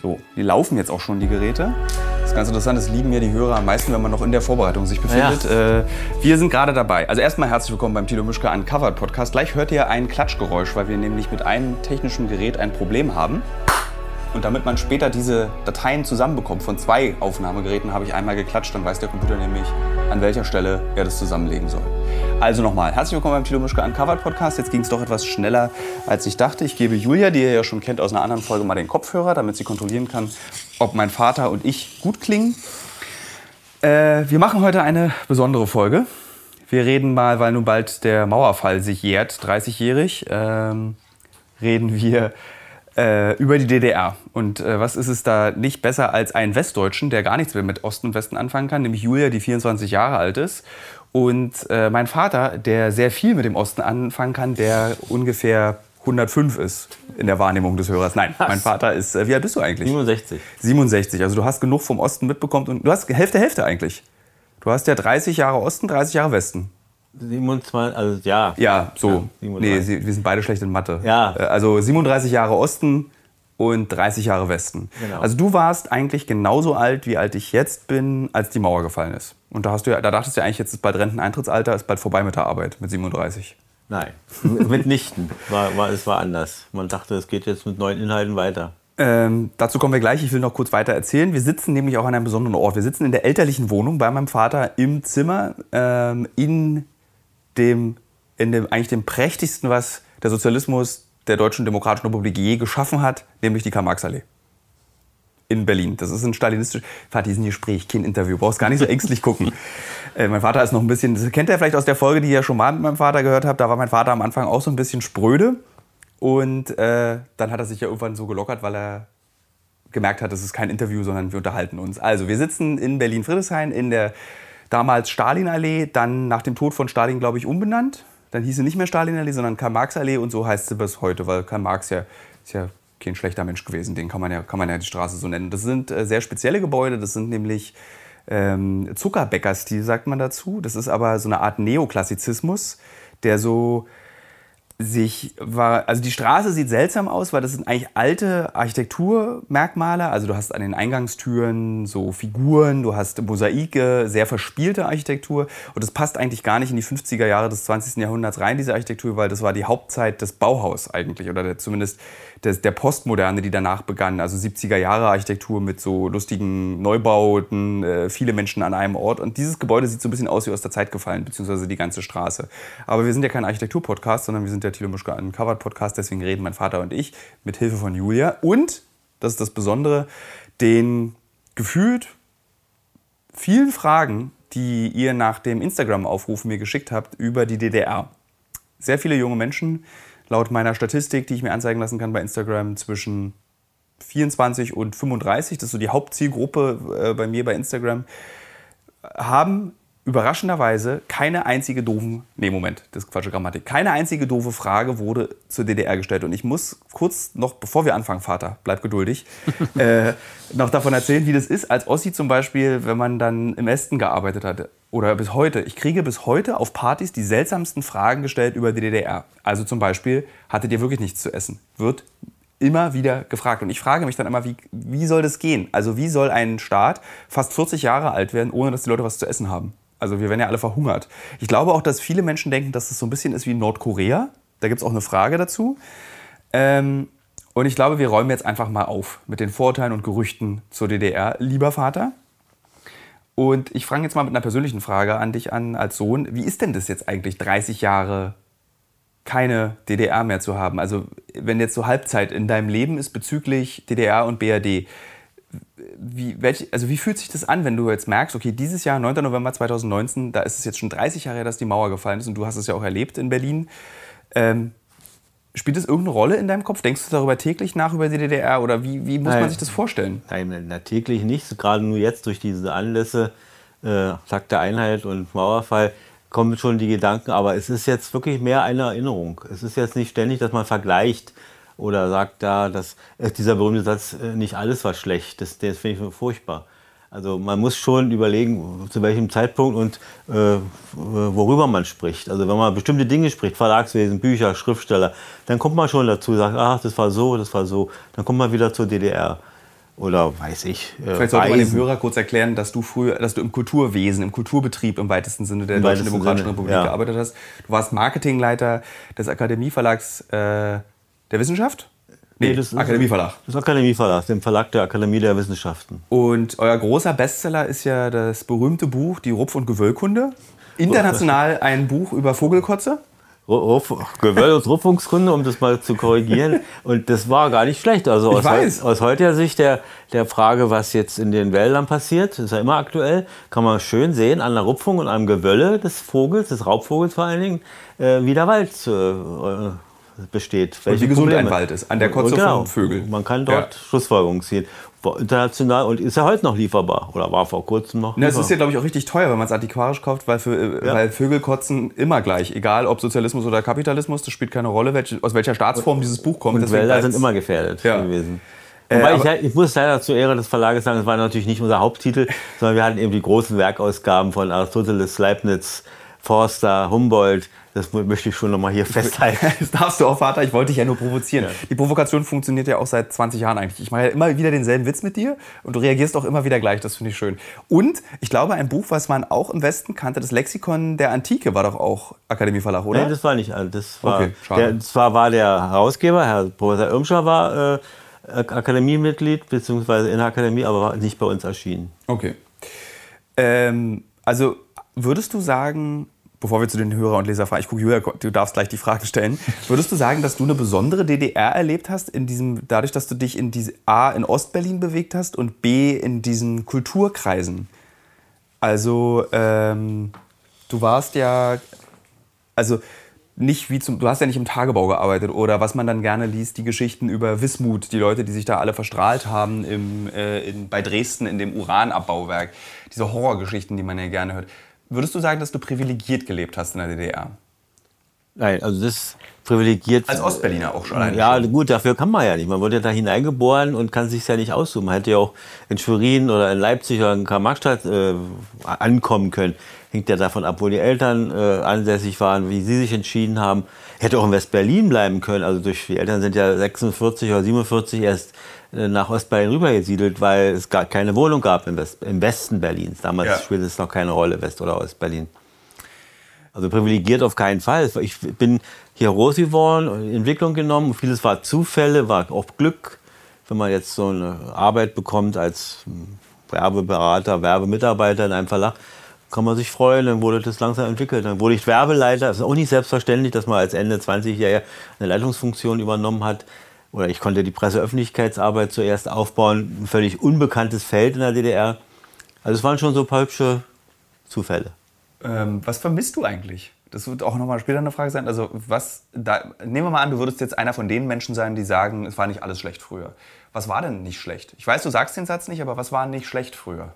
So, die laufen jetzt auch schon, die Geräte. Das ist ganz interessant, das lieben ja die Hörer am meisten, wenn man noch in der Vorbereitung sich befindet. Ja. Äh, wir sind gerade dabei. Also erstmal herzlich willkommen beim Tilo Mischke Uncovered Podcast. Gleich hört ihr ein Klatschgeräusch, weil wir nämlich mit einem technischen Gerät ein Problem haben. Und damit man später diese Dateien zusammenbekommt von zwei Aufnahmegeräten, habe ich einmal geklatscht, dann weiß der Computer nämlich, an welcher Stelle er das zusammenlegen soll. Also nochmal, herzlich willkommen beim Tilo Mischke Uncovered Podcast. Jetzt ging es doch etwas schneller, als ich dachte. Ich gebe Julia, die ihr ja schon kennt aus einer anderen Folge, mal den Kopfhörer, damit sie kontrollieren kann, ob mein Vater und ich gut klingen. Äh, wir machen heute eine besondere Folge. Wir reden mal, weil nun bald der Mauerfall sich jährt, 30-jährig, ähm, reden wir äh, über die DDR. Und äh, was ist es da nicht besser als einen Westdeutschen, der gar nichts mehr mit Osten und Westen anfangen kann, nämlich Julia, die 24 Jahre alt ist. Und äh, mein Vater, der sehr viel mit dem Osten anfangen kann, der ungefähr 105 ist in der Wahrnehmung des Hörers. Nein, Was? mein Vater ist, äh, wie alt bist du eigentlich? 67. 67, also du hast genug vom Osten mitbekommen und du hast Hälfte, Hälfte eigentlich. Du hast ja 30 Jahre Osten, 30 Jahre Westen. 27, also ja. Ja, so. Ja, nee, wir sind beide schlecht in Mathe. Ja. Äh, also 37 Jahre Osten und 30 Jahre Westen. Genau. Also du warst eigentlich genauso alt, wie alt ich jetzt bin, als die Mauer gefallen ist. Und da, hast du ja, da dachtest du ja eigentlich, jetzt ist bald Renteneintrittsalter, ist bald vorbei mit der Arbeit, mit 37. Nein, mitnichten. War, war, es war anders. Man dachte, es geht jetzt mit neuen Inhalten weiter. Ähm, dazu kommen wir gleich. Ich will noch kurz weiter erzählen. Wir sitzen nämlich auch an einem besonderen Ort. Wir sitzen in der elterlichen Wohnung bei meinem Vater im Zimmer ähm, in dem, in dem eigentlich dem prächtigsten, was der Sozialismus der Deutschen Demokratischen Republik je geschaffen hat, nämlich die Karl-Marx-Allee. In Berlin. Das ist ein stalinistisches. Vater, die sind Gespräch, kein Interview. Brauchst gar nicht so ängstlich gucken. äh, mein Vater ist noch ein bisschen. Das kennt ihr vielleicht aus der Folge, die ihr schon mal mit meinem Vater gehört habt. Da war mein Vater am Anfang auch so ein bisschen spröde. Und äh, dann hat er sich ja irgendwann so gelockert, weil er gemerkt hat, das ist kein Interview, sondern wir unterhalten uns. Also, wir sitzen in Berlin-Friedrichshain in der damals Stalinallee, dann nach dem Tod von Stalin, glaube ich, umbenannt. Dann hieß sie nicht mehr Stalinallee, sondern Karl-Marx-Allee und so heißt sie bis heute, weil Karl Marx ja, ist ja kein schlechter Mensch gewesen. Den kann man ja, kann man ja die Straße so nennen. Das sind äh, sehr spezielle Gebäude, das sind nämlich ähm, Zuckerbäckerstil, sagt man dazu. Das ist aber so eine Art Neoklassizismus, der so sich war, also die Straße sieht seltsam aus, weil das sind eigentlich alte Architekturmerkmale. Also du hast an den Eingangstüren so Figuren, du hast Mosaike, sehr verspielte Architektur. Und das passt eigentlich gar nicht in die 50er Jahre des 20. Jahrhunderts rein, diese Architektur, weil das war die Hauptzeit des Bauhaus eigentlich oder der, zumindest des, der Postmoderne, die danach begann. Also 70er Jahre Architektur mit so lustigen Neubauten, äh, viele Menschen an einem Ort. Und dieses Gebäude sieht so ein bisschen aus wie aus der Zeit gefallen, beziehungsweise die ganze Straße. Aber wir sind ja kein Architektur-Podcast, sondern wir sind der Thilo Mischke Uncovered Podcast. Deswegen reden mein Vater und ich mit Hilfe von Julia. Und, das ist das Besondere, den gefühlt vielen Fragen, die ihr nach dem Instagram-Aufruf mir geschickt habt über die DDR. Sehr viele junge Menschen laut meiner Statistik, die ich mir anzeigen lassen kann bei Instagram, zwischen 24 und 35, das ist so die Hauptzielgruppe äh, bei mir bei Instagram, haben überraschenderweise keine einzige doofen, nee, Moment, das ist Quatsche Grammatik, keine einzige doofe Frage wurde zur DDR gestellt. Und ich muss kurz noch, bevor wir anfangen, Vater, bleib geduldig, äh, noch davon erzählen, wie das ist, als Ossi zum Beispiel, wenn man dann im Westen gearbeitet hatte. Oder bis heute. Ich kriege bis heute auf Partys die seltsamsten Fragen gestellt über die DDR. Also zum Beispiel, hattet ihr wirklich nichts zu essen? Wird immer wieder gefragt. Und ich frage mich dann immer, wie, wie soll das gehen? Also wie soll ein Staat fast 40 Jahre alt werden, ohne dass die Leute was zu essen haben? Also wir werden ja alle verhungert. Ich glaube auch, dass viele Menschen denken, dass es so ein bisschen ist wie Nordkorea. Da gibt es auch eine Frage dazu. Ähm, und ich glaube, wir räumen jetzt einfach mal auf mit den Vorurteilen und Gerüchten zur DDR, lieber Vater. Und ich fange jetzt mal mit einer persönlichen Frage an dich an als Sohn. Wie ist denn das jetzt eigentlich, 30 Jahre keine DDR mehr zu haben? Also wenn jetzt so Halbzeit in deinem Leben ist bezüglich DDR und BRD, wie, welch, also wie fühlt sich das an, wenn du jetzt merkst, okay, dieses Jahr, 9. November 2019, da ist es jetzt schon 30 Jahre her, dass die Mauer gefallen ist und du hast es ja auch erlebt in Berlin. Ähm, spielt das irgendeine Rolle in deinem Kopf? Denkst du darüber täglich nach über die DDR oder wie, wie muss Nein. man sich das vorstellen? Nein, na, täglich nicht. Gerade nur jetzt durch diese Anlässe, äh, Tag der Einheit und Mauerfall, kommen schon die Gedanken. Aber es ist jetzt wirklich mehr eine Erinnerung. Es ist jetzt nicht ständig, dass man vergleicht oder sagt da, dass äh, dieser berühmte Satz, äh, nicht alles war schlecht, das, das finde ich furchtbar. Also man muss schon überlegen, zu welchem Zeitpunkt und äh, worüber man spricht. Also wenn man bestimmte Dinge spricht, Verlagswesen, Bücher, Schriftsteller, dann kommt man schon dazu, sagt, ach, das war so, das war so. Dann kommt man wieder zur DDR. oder weiß ich. Äh, Vielleicht sollte man dem Hörer kurz erklären, dass du früher, dass du im Kulturwesen, im Kulturbetrieb im weitesten Sinne der Im Deutschen Demokratischen Sinne, Republik ja. gearbeitet hast. Du warst Marketingleiter des Akademieverlags äh, der Wissenschaft. Nee, das ist Akademieverlag. Das Akademieverlag, dem Verlag der Akademie der Wissenschaften. Und euer großer Bestseller ist ja das berühmte Buch Die Rupf- und Gewöllkunde. International ein Buch über Vogelkotze. Gewöll- und Rupfungskunde, um das mal zu korrigieren. Und das war gar nicht schlecht. Also aus, weiß. aus heutiger Sicht der, der Frage, was jetzt in den Wäldern passiert, ist ja immer aktuell, kann man schön sehen an der Rupfung und am Gewölle des Vogels, des Raubvogels vor allen Dingen, äh, wie der Wald äh, besteht. Welche und wie gesund ein Wald ist, an der Kotze genau, von Vögeln. Man kann dort ja. Schlussfolgerungen ziehen. International und ist ja heute noch lieferbar oder war vor kurzem noch. Na, es ist ja, glaube ich, auch richtig teuer, wenn man es antiquarisch kauft, weil, für, ja. weil Vögel kotzen immer gleich. Egal ob Sozialismus oder Kapitalismus, das spielt keine Rolle, welche, aus welcher Staatsform dieses Buch kommt. Und Wälder sind immer gefährdet ja. gewesen. Äh, Wobei ich, ich, muss leider zur Ehre des Verlages sagen, es war natürlich nicht unser Haupttitel, sondern wir hatten eben die großen Werkausgaben von Aristoteles, Leibniz, Forster, Humboldt, das möchte ich schon nochmal hier festhalten. Das darfst du auch, Vater. Ich wollte dich ja nur provozieren. Ja. Die Provokation funktioniert ja auch seit 20 Jahren eigentlich. Ich mache ja immer wieder denselben Witz mit dir und du reagierst auch immer wieder gleich. Das finde ich schön. Und ich glaube, ein Buch, was man auch im Westen kannte, das Lexikon der Antike, war doch auch Akademieverlag, oder? Nein, das war nicht. Das war, okay, der, zwar war der Herausgeber, Herr Professor Irmscher, war äh, Akademiemitglied, beziehungsweise in der Akademie, aber war nicht bei uns erschienen. Okay. Ähm, also würdest du sagen, bevor wir zu den Hörer und Leser fragen, ich gucke, Julia, du darfst gleich die Frage stellen. Würdest du sagen, dass du eine besondere DDR erlebt hast, in diesem, dadurch, dass du dich in diese A in Ostberlin bewegt hast und B in diesen Kulturkreisen? Also, ähm, du warst ja, also nicht wie zum, du hast ja nicht im Tagebau gearbeitet oder was man dann gerne liest, die Geschichten über Wismut, die Leute, die sich da alle verstrahlt haben im, äh, in, bei Dresden in dem Uranabbauwerk, diese Horrorgeschichten, die man ja gerne hört. Würdest du sagen, dass du privilegiert gelebt hast in der DDR? Nein, also das privilegiert. Als Ostberliner auch schon. Ja, schon. gut, dafür kann man ja nicht. Man wurde ja da hineingeboren und kann sich ja nicht aussuchen. Man hätte ja auch in Schwerin oder in Leipzig oder in Karl-Marx-Stadt äh, ankommen können. Hängt ja davon ab, wo die Eltern äh, ansässig waren, wie sie sich entschieden haben. Hätte auch in West-Berlin bleiben können. Also durch die Eltern sind ja 46 oder 47 erst nach Ostberlin rübergesiedelt, weil es gar keine Wohnung gab im, West, im Westen Berlins. Damals ja. spielte es noch keine Rolle, West- oder Ostberlin. Also privilegiert auf keinen Fall. Ich bin hier groß geworden, Entwicklung genommen. Vieles war Zufälle, war auch Glück. Wenn man jetzt so eine Arbeit bekommt als Werbeberater, Werbemitarbeiter in einem Verlag, kann man sich freuen, dann wurde das langsam entwickelt. Dann wurde ich Werbeleiter. Das ist auch nicht selbstverständlich, dass man als Ende 20-Jähriger eine Leitungsfunktion übernommen hat oder ich konnte die Presseöffentlichkeitsarbeit zuerst aufbauen, ein völlig unbekanntes Feld in der DDR. Also es waren schon so ein paar hübsche Zufälle. Ähm, was vermisst du eigentlich? Das wird auch nochmal später eine Frage sein. Also was, da, nehmen wir mal an, du würdest jetzt einer von den Menschen sein, die sagen, es war nicht alles schlecht früher. Was war denn nicht schlecht? Ich weiß, du sagst den Satz nicht, aber was war nicht schlecht früher?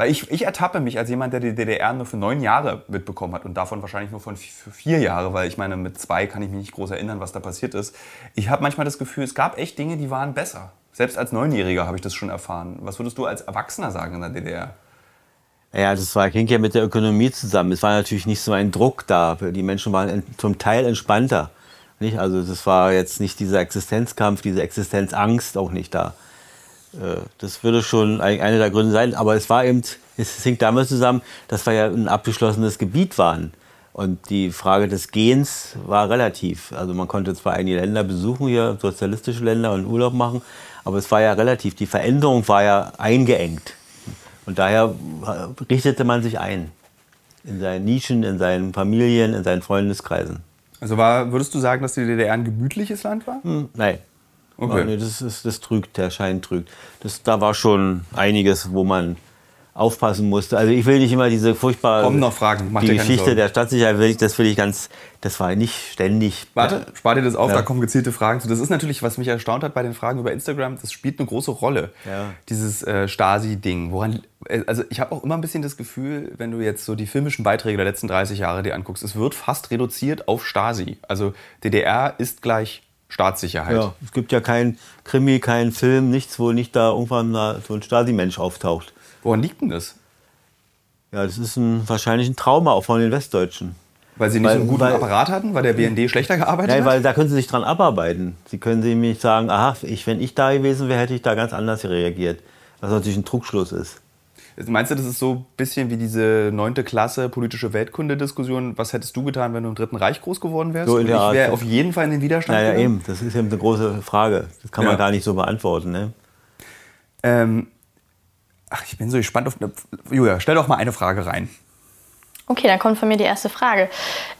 Weil ich, ich ertappe mich als jemand, der die DDR nur für neun Jahre mitbekommen hat und davon wahrscheinlich nur von für vier Jahre, weil ich meine, mit zwei kann ich mich nicht groß erinnern, was da passiert ist. Ich habe manchmal das Gefühl, es gab echt Dinge, die waren besser. Selbst als Neunjähriger habe ich das schon erfahren. Was würdest du als Erwachsener sagen in der DDR? Ja, das war, hing ja mit der Ökonomie zusammen. Es war natürlich nicht so ein Druck da. Die Menschen waren zum Teil entspannter. Nicht? Also das war jetzt nicht dieser Existenzkampf, diese Existenzangst auch nicht da. Äh, das würde schon einer der Gründe sein. Aber es war eben, es hängt damit zusammen, dass wir ja ein abgeschlossenes Gebiet waren. Und die Frage des Gehens war relativ. Also man konnte zwar einige Länder besuchen, hier sozialistische Länder und Urlaub machen, aber es war ja relativ. Die Veränderung war ja eingeengt. Und daher richtete man sich ein. In seinen Nischen, in seinen Familien, in seinen Freundeskreisen. Also war, würdest du sagen, dass die DDR ein gemütliches Land war? Hm, nein. Okay. Nee, das, ist, das trügt, der Schein trügt. Das, da war schon einiges, wo man aufpassen musste. Also ich will nicht immer diese furchtbare Kommen noch Fragen. Mach die Geschichte der Stadtsicherheit, will ich, das will ich ganz, das war nicht ständig. Warte, spar dir das auf, ja. da kommen gezielte Fragen zu. Das ist natürlich, was mich erstaunt hat bei den Fragen über Instagram, das spielt eine große Rolle. Ja. Dieses äh, Stasi-Ding. Woran, äh, also ich habe auch immer ein bisschen das Gefühl, wenn du jetzt so die filmischen Beiträge der letzten 30 Jahre dir anguckst, es wird fast reduziert auf Stasi. Also DDR ist gleich Staatssicherheit. Ja, es gibt ja kein Krimi, kein Film, nichts, wo nicht da irgendwann so ein Stasi-Mensch auftaucht. Woran liegt denn das? Ja, das ist ein, wahrscheinlich ein Trauma auch von den Westdeutschen. Weil sie nicht weil, so einen guten weil, Apparat hatten, weil der BND schlechter gearbeitet nein, hat? weil da können sie sich dran abarbeiten. Sie können sie nämlich sagen, aha, ich, wenn ich da gewesen wäre, hätte ich da ganz anders reagiert. Was natürlich ein Trugschluss ist. Meinst du, das ist so ein bisschen wie diese neunte Klasse politische Weltkunde-Diskussion? Was hättest du getan, wenn du im Dritten Reich groß geworden wärst? So in der ich wäre auf jeden Fall in den Widerstand Naja, gegangen? eben. Das ist eben eine große Frage. Das kann man gar nicht so beantworten. Ne? Ähm, ach, ich bin so gespannt auf... Julia, stell doch mal eine Frage rein. Okay, dann kommt von mir die erste Frage.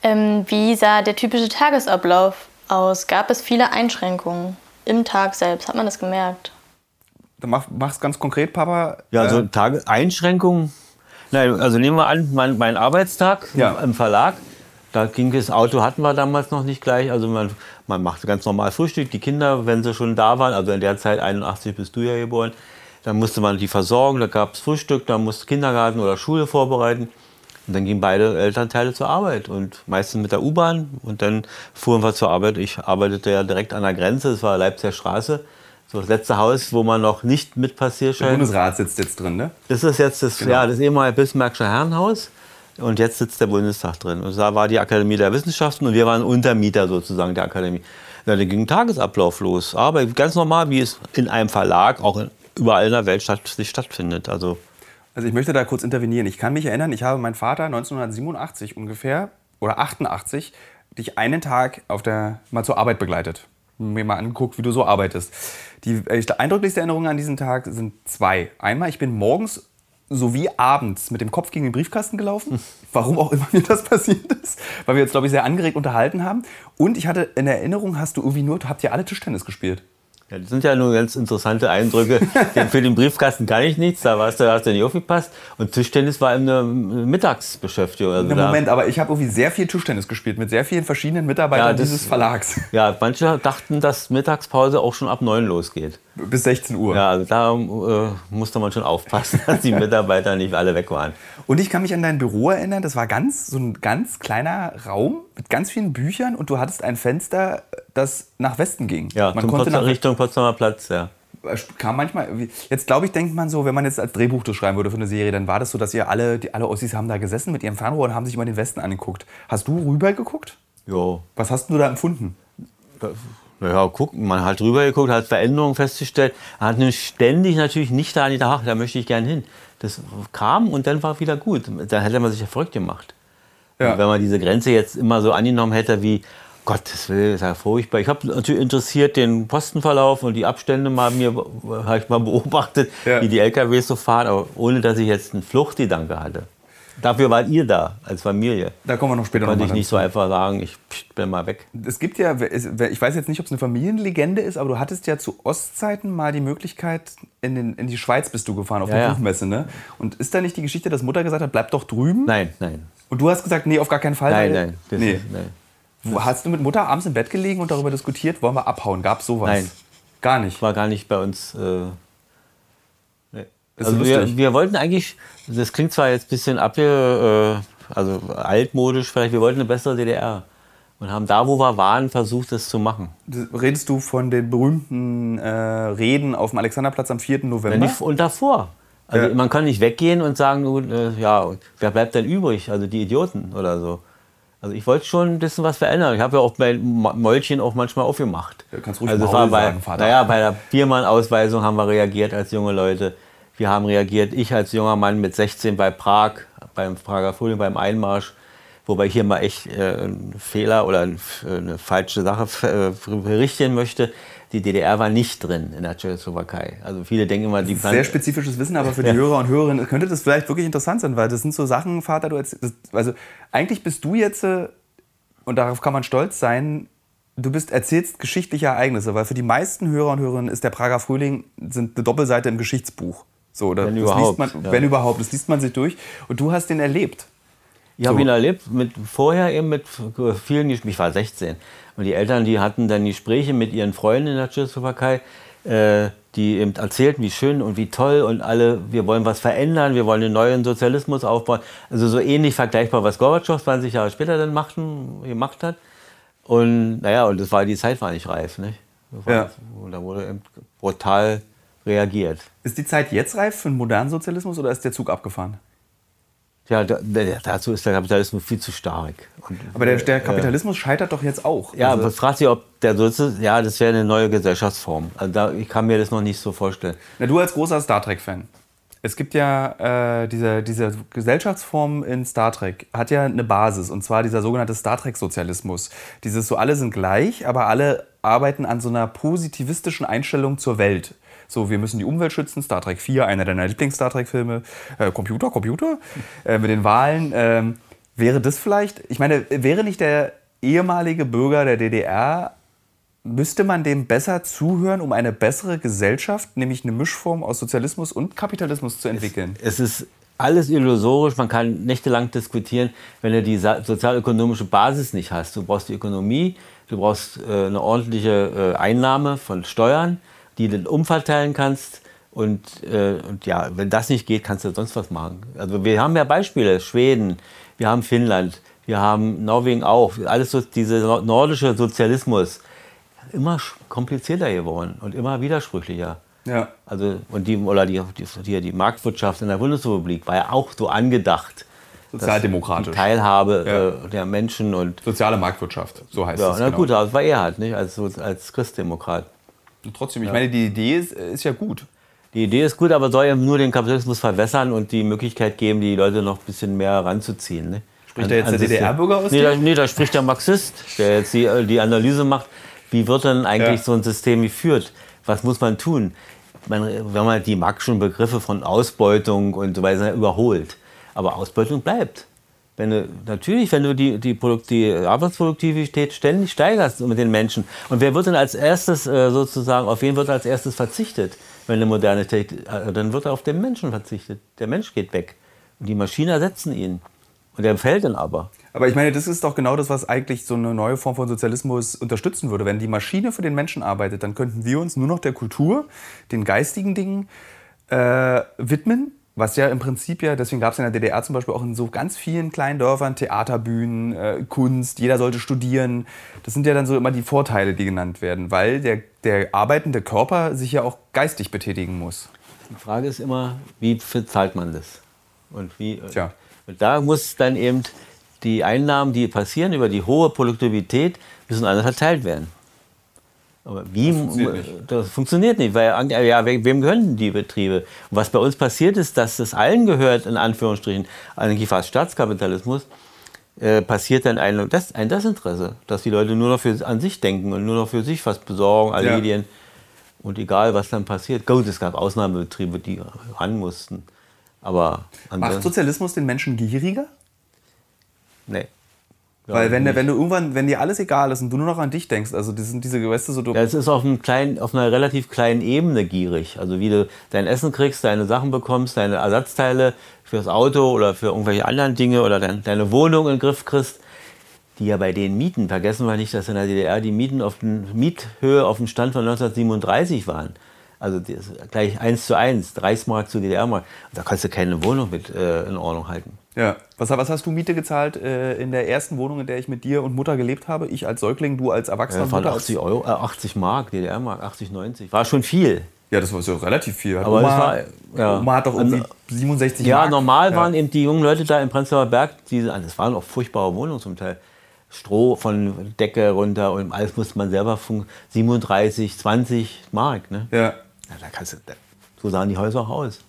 Ähm, wie sah der typische Tagesablauf aus? Gab es viele Einschränkungen im Tag selbst? Hat man das gemerkt? Dann mach, mach's ganz konkret, Papa. Ja, also äh, Tage, Einschränkungen. Nein, also nehmen wir an, mein, mein Arbeitstag ja. im Verlag. Da ging das Auto hatten wir damals noch nicht gleich. Also man, man machte ganz normal Frühstück. Die Kinder, wenn sie schon da waren, also in der Zeit 81 bist du ja geboren, dann musste man die versorgen. Da gab es Frühstück, da musste Kindergarten oder Schule vorbereiten. Und dann gingen beide Elternteile zur Arbeit und meistens mit der U-Bahn. Und dann fuhren wir zur Arbeit. Ich arbeitete ja direkt an der Grenze, das war Leipziger Straße. So das letzte Haus, wo man noch nicht mit Passierschein. Der Bundesrat sitzt jetzt drin, ne? Das ist jetzt das, genau. ja, das ehemalige Bismarckische Herrenhaus. Und jetzt sitzt der Bundestag drin. Und da war die Akademie der Wissenschaften und wir waren Untermieter sozusagen der Akademie. Ja, dann ging ein Tagesablauf los. Aber ganz normal, wie es in einem Verlag auch überall in der Welt statt, stattfindet. Also also ich möchte da kurz intervenieren. Ich kann mich erinnern, ich habe meinen Vater 1987 ungefähr oder 88 dich einen Tag auf der, mal zur Arbeit begleitet. Mir mal angeguckt, wie du so arbeitest. Die äh, eindrücklichste Erinnerung an diesen Tag sind zwei. Einmal, ich bin morgens sowie abends mit dem Kopf gegen den Briefkasten gelaufen. Warum auch immer mir das passiert ist. Weil wir uns, glaube ich, sehr angeregt unterhalten haben. Und ich hatte in Erinnerung, hast du irgendwie nur, habt ihr alle Tischtennis gespielt? Ja, das sind ja nur ganz interessante Eindrücke. Für den Briefkasten kann ich nichts, da warst du, hast du nicht aufgepasst. Und Tischtennis war eine Mittagsbeschäftigung. Also Na, Moment, aber ich habe irgendwie sehr viel Tischtennis gespielt mit sehr vielen verschiedenen Mitarbeitern ja, das, dieses Verlags. Ja, manche dachten, dass Mittagspause auch schon ab 9 losgeht. Bis 16 Uhr. Ja, also da äh, musste man schon aufpassen, dass die Mitarbeiter nicht alle weg waren. Und ich kann mich an dein Büro erinnern, das war ganz so ein ganz kleiner Raum mit ganz vielen Büchern und du hattest ein Fenster, das nach Westen ging. Ja, man konnte nach Richtung Potsdamer Platz, ja. Kam manchmal, jetzt glaube ich, denkt man so, wenn man jetzt als Drehbuch das schreiben würde für eine Serie, dann war das so, dass ihr alle, die, alle Ossis haben da gesessen mit ihrem Fernrohr und haben sich immer den Westen angeguckt. Hast du rüber geguckt? Jo. Was hast du da empfunden? Naja, gucken, man hat rüber geguckt, hat Veränderungen festgestellt, hat ständig natürlich nicht da gedacht, da möchte ich gern hin. Das kam und dann war wieder gut. Dann hätte man sich ja verrückt gemacht. Ja. Wenn man diese Grenze jetzt immer so angenommen hätte wie, Gottes Willen, ist ja furchtbar. Ich habe natürlich interessiert den Postenverlauf und die Abstände mal mir habe ich mal beobachtet, ja. wie die LKWs so fahren, aber ohne dass ich jetzt einen Fluchtgedanke hatte. Dafür wart ihr da als Familie. Da kommen wir noch später Konnte ich nicht so einfach sagen, ich bin mal weg. Es gibt ja, ich weiß jetzt nicht, ob es eine Familienlegende ist, aber du hattest ja zu Ostzeiten mal die Möglichkeit, in, den, in die Schweiz bist du gefahren, auf ja, der Buchmesse, ne? Und ist da nicht die Geschichte, dass Mutter gesagt hat, bleib doch drüben? Nein, nein. Und du hast gesagt, nee, auf gar keinen Fall? Nein, nein. Nee. Ist, nein. Hast du mit Mutter abends im Bett gelegen und darüber diskutiert, wollen wir abhauen? Gab es sowas? Nein. Gar nicht? War gar nicht bei uns. Äh. Also wir, wir, wollten eigentlich, das klingt zwar jetzt ein bisschen abge, äh, also altmodisch vielleicht, wir wollten eine bessere DDR. Und haben da, wo wir waren, versucht, das zu machen. Redest du von den berühmten äh, Reden auf dem Alexanderplatz am 4. November? Ja, und davor. Also ja. man kann nicht weggehen und sagen, äh, ja, wer bleibt denn übrig? Also die Idioten oder so. Also ich wollte schon ein bisschen was verändern. Ich habe ja auch mein Mäulchen auch manchmal aufgemacht. Ja, kannst ruhig also mal bei, sagen, Vater. Naja, bei der Biermann-Ausweisung haben wir reagiert als junge Leute. Wir haben reagiert, ich als junger Mann mit 16 bei Prag, beim Prager Frühling, beim Einmarsch. Wobei ich hier mal echt äh, einen Fehler oder eine falsche Sache äh, berichten möchte die DDR war nicht drin in der Tschechoslowakei. Also viele denken immer, die Sehr spezifisches Wissen, aber für die ja. Hörer und Hörerinnen könnte das vielleicht wirklich interessant sein, weil das sind so Sachen, Vater, du erzählst, also eigentlich bist du jetzt, äh, und darauf kann man stolz sein, du bist, erzählst geschichtliche Ereignisse, weil für die meisten Hörer und Hörerinnen ist der Prager Frühling sind eine Doppelseite im Geschichtsbuch. So, wenn überhaupt. Man, ja. Wenn überhaupt, das liest man sich durch. Und du hast den erlebt. Ich so. habe ihn erlebt, mit, vorher eben mit vielen, ich war 16. Und die Eltern, die hatten dann Gespräche mit ihren Freunden in der Tschechoslowakei, äh, die eben erzählten, wie schön und wie toll und alle, wir wollen was verändern, wir wollen einen neuen Sozialismus aufbauen. Also so ähnlich vergleichbar, was Gorbatschow 20 Jahre später dann machten, gemacht hat. Und naja, und das war, die Zeit war nicht reif. Nicht? Ja. Und da wurde eben brutal reagiert. Ist die Zeit jetzt reif für einen modernen Sozialismus oder ist der Zug abgefahren? Ja, da, dazu ist der Kapitalismus viel zu stark. Und, aber der, der Kapitalismus äh, scheitert doch jetzt auch. Ja, also, aber fragt sich, ob der so ist. Ja, das wäre eine neue Gesellschaftsform. Also da, ich kann mir das noch nicht so vorstellen. Na, du als großer Star Trek-Fan. Es gibt ja äh, diese, diese Gesellschaftsform in Star Trek, hat ja eine Basis, und zwar dieser sogenannte Star Trek-Sozialismus. Dieses so, alle sind gleich, aber alle arbeiten an so einer positivistischen Einstellung zur Welt. So, wir müssen die Umwelt schützen, Star Trek 4, einer deiner Lieblings-Star Trek-Filme. Äh, Computer, Computer, äh, mit den Wahlen. Ähm, wäre das vielleicht, ich meine, wäre nicht der ehemalige Bürger der DDR müsste man dem besser zuhören, um eine bessere Gesellschaft, nämlich eine Mischform aus Sozialismus und Kapitalismus zu entwickeln? Es, es ist alles illusorisch, man kann nächtelang diskutieren, wenn du die sozialökonomische Basis nicht hast. Du brauchst die Ökonomie, du brauchst äh, eine ordentliche äh, Einnahme von Steuern, die du umverteilen kannst. Und, äh, und ja, wenn das nicht geht, kannst du sonst was machen. Also wir haben ja Beispiele, Schweden, wir haben Finnland, wir haben Norwegen auch, alles so dieser nordische Sozialismus immer komplizierter geworden und immer widersprüchlicher. Ja. Also, und die, oder die, die, die Marktwirtschaft in der Bundesrepublik war ja auch so angedacht. Sozialdemokratisch. Die Teilhabe ja. äh, der Menschen und. Soziale Marktwirtschaft, so heißt ja, es. Na genau. gut, das war er halt, nicht? Als, als Christdemokrat. Und trotzdem, ich ja. meine, die Idee ist, ist ja gut. Die Idee ist gut, aber soll ja nur den Kapitalismus verwässern und die Möglichkeit geben, die Leute noch ein bisschen mehr ranzuziehen. Ne? Spricht da jetzt der DDR-Bürger aus? Nee da, nee, da spricht der Marxist, der jetzt die, die Analyse macht wie wird denn eigentlich ja. so ein System geführt? Was muss man tun? Man, wenn man die Marxischen Begriffe von Ausbeutung und so weiter überholt. Aber Ausbeutung bleibt. Wenn du, natürlich, wenn du die, die, die Arbeitsproduktivität ständig steigerst mit den Menschen. Und wer wird denn als erstes äh, sozusagen, auf wen wird als erstes verzichtet, wenn eine moderne Technik, äh, dann wird auf den Menschen verzichtet. Der Mensch geht weg. Und die Maschinen ersetzen ihn. Und der fällt dann aber. Aber ich meine, das ist doch genau das, was eigentlich so eine neue Form von Sozialismus unterstützen würde. Wenn die Maschine für den Menschen arbeitet, dann könnten wir uns nur noch der Kultur, den geistigen Dingen äh, widmen. Was ja im Prinzip ja, deswegen gab es in der DDR zum Beispiel auch in so ganz vielen kleinen Dörfern Theaterbühnen, äh, Kunst, jeder sollte studieren. Das sind ja dann so immer die Vorteile, die genannt werden, weil der, der arbeitende Körper sich ja auch geistig betätigen muss. Die Frage ist immer, wie zahlt man das? Und wie. Äh, Tja. Und da muss dann eben die Einnahmen, die passieren über die hohe Produktivität, müssen anders verteilt werden. Aber wie? Das funktioniert nicht, das funktioniert nicht weil ja, wem gehören die Betriebe? Und was bei uns passiert ist, dass das allen gehört, in Anführungsstrichen, eigentlich fast Staatskapitalismus, äh, passiert dann ein, das, ein Desinteresse, dass die Leute nur noch für, an sich denken und nur noch für sich was besorgen, erledigen. Ja. Und egal, was dann passiert. Gut, es gab Ausnahmebetriebe, die ran mussten. Aber Macht Sozialismus den Menschen gieriger? Nee. Weil wenn, wenn du irgendwann, wenn dir alles egal ist und du nur noch an dich denkst, also das sind diese, du, so... Du ja, es ist auf, einem kleinen, auf einer relativ kleinen Ebene gierig. Also wie du dein Essen kriegst, deine Sachen bekommst, deine Ersatzteile fürs Auto oder für irgendwelche anderen Dinge oder dein, deine Wohnung in den Griff kriegst, die ja bei den Mieten, vergessen wir nicht, dass in der DDR die Mieten auf den, Miethöhe auf dem Stand von 1937 waren. Also gleich eins zu eins, Reichsmark zu DDR-Mark. Da kannst du keine Wohnung mit äh, in Ordnung halten. Ja. Was, was, hast du Miete gezahlt äh, in der ersten Wohnung, in der ich mit dir und Mutter gelebt habe? Ich als Säugling, du als Erwachsener. Ja, waren 80 Euro, äh, 80 Mark, DDR-Mark, 80, 90. War schon viel. Ja, das war so relativ viel. Hat Aber Oma, war, ja. Oma hat doch also, 67 Ja, Mark. normal ja. waren eben die jungen Leute da im Prenzlauer Berg, die, das waren auch furchtbare Wohnungen zum Teil. Stroh von Decke runter und alles musste man selber 37, 20 Mark. Ne? Ja. Ja, da kannst du, so sahen die Häuser auch aus.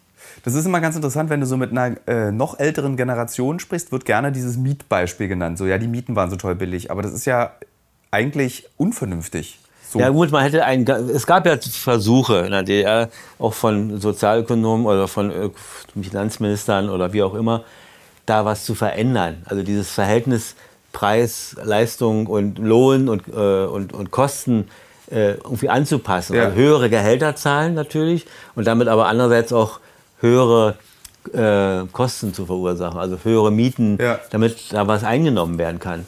Das ist immer ganz interessant, wenn du so mit einer äh, noch älteren Generation sprichst, wird gerne dieses Mietbeispiel genannt. So, ja, die Mieten waren so toll billig. Aber das ist ja eigentlich unvernünftig. So. Ja gut, man hätte ein, es gab ja Versuche in der DDR, auch von Sozialökonomen oder von äh, Finanzministern oder wie auch immer, da was zu verändern. Also dieses Verhältnis Preis, Leistung und Lohn und, äh, und, und Kosten äh, irgendwie anzupassen. Ja. Also höhere Gehälter zahlen natürlich und damit aber andererseits auch höhere äh, Kosten zu verursachen, also höhere Mieten, ja. damit da was eingenommen werden kann.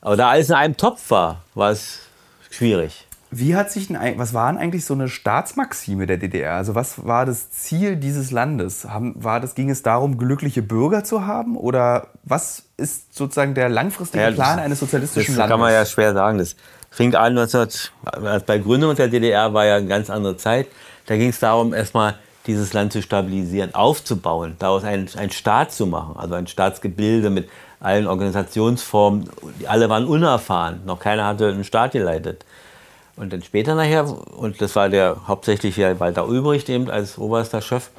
Aber da alles in einem Topf war, war es schwierig. Wie hat sich denn, was war denn eigentlich so eine Staatsmaxime der DDR? Also was war das Ziel dieses Landes? War das, ging es darum, glückliche Bürger zu haben? Oder was ist sozusagen der langfristige ja, Plan eines sozialistischen das Landes? Das kann man ja schwer sagen. Das fing an 19, bei Gründung der DDR war ja eine ganz andere Zeit. Da ging es darum, erstmal dieses Land zu stabilisieren, aufzubauen, daraus einen, einen Staat zu machen, also ein Staatsgebilde mit allen Organisationsformen. Alle waren unerfahren, noch keiner hatte einen Staat geleitet. Und dann später nachher, und das war der hauptsächlich Walter Ulbricht eben als oberster Chef,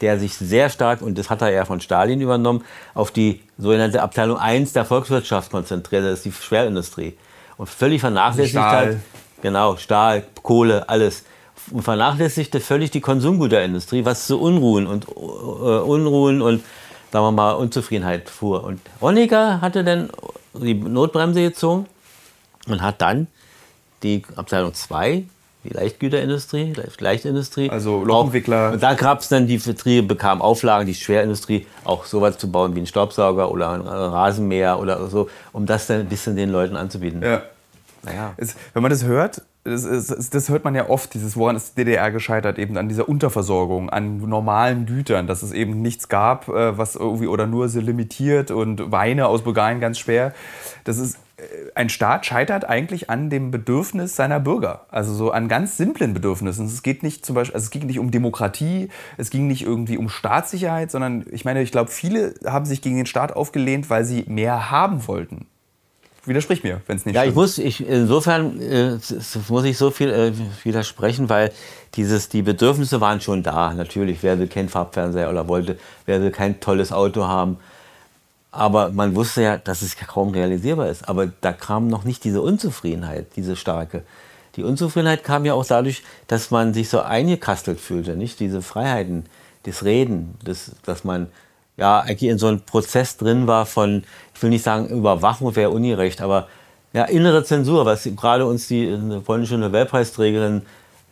der sich sehr stark, und das hat er ja von Stalin übernommen, auf die sogenannte Abteilung 1 der Volkswirtschaft konzentriert, das ist die Schwerindustrie. Und völlig vernachlässigt Stahl. hat, genau, Stahl, Kohle, alles. Und vernachlässigte völlig die Konsumgüterindustrie, was zu Unruhen und äh, Unruhen und sagen wir mal Unzufriedenheit fuhr. Und Honecker hatte dann die Notbremse gezogen und hat dann die Abteilung 2 die Leichtgüterindustrie, Leichtindustrie. Also Lochentwickler. Auch, und da gab es dann, die Betriebe bekamen Auflagen, die Schwerindustrie auch sowas zu bauen wie ein Staubsauger oder ein Rasenmäher oder so, um das dann ein bisschen den Leuten anzubieten. Ja. Naja. Es, wenn man das hört, das, ist, das, hört man ja oft, dieses, woran ist DDR gescheitert, eben an dieser Unterversorgung, an normalen Gütern, dass es eben nichts gab, äh, was irgendwie oder nur so limitiert und Weine aus Bulgarien ganz schwer. Das ist ein Staat scheitert eigentlich an dem Bedürfnis seiner Bürger, also so an ganz simplen Bedürfnissen. Es geht nicht zum Beispiel, also es ging nicht um Demokratie, es ging nicht irgendwie um Staatssicherheit, sondern ich meine, ich glaube, viele haben sich gegen den Staat aufgelehnt, weil sie mehr haben wollten widersprich mir, wenn es nicht ja, stimmt. ich muss, ich, insofern äh, muss ich so viel äh, widersprechen, weil dieses, die Bedürfnisse waren schon da, natürlich. Wer will keinen Farbfernseher oder wollte, wer will kein tolles Auto haben. Aber man wusste ja, dass es kaum realisierbar ist. Aber da kam noch nicht diese Unzufriedenheit, diese starke. Die Unzufriedenheit kam ja auch dadurch, dass man sich so eingekastelt fühlte, nicht? Diese Freiheiten, das Reden, das, dass man ja eigentlich in so einem Prozess drin war von, ich will nicht sagen Überwachung wäre ungerecht, aber ja, innere Zensur, was gerade uns die polnische Nobelpreisträgerin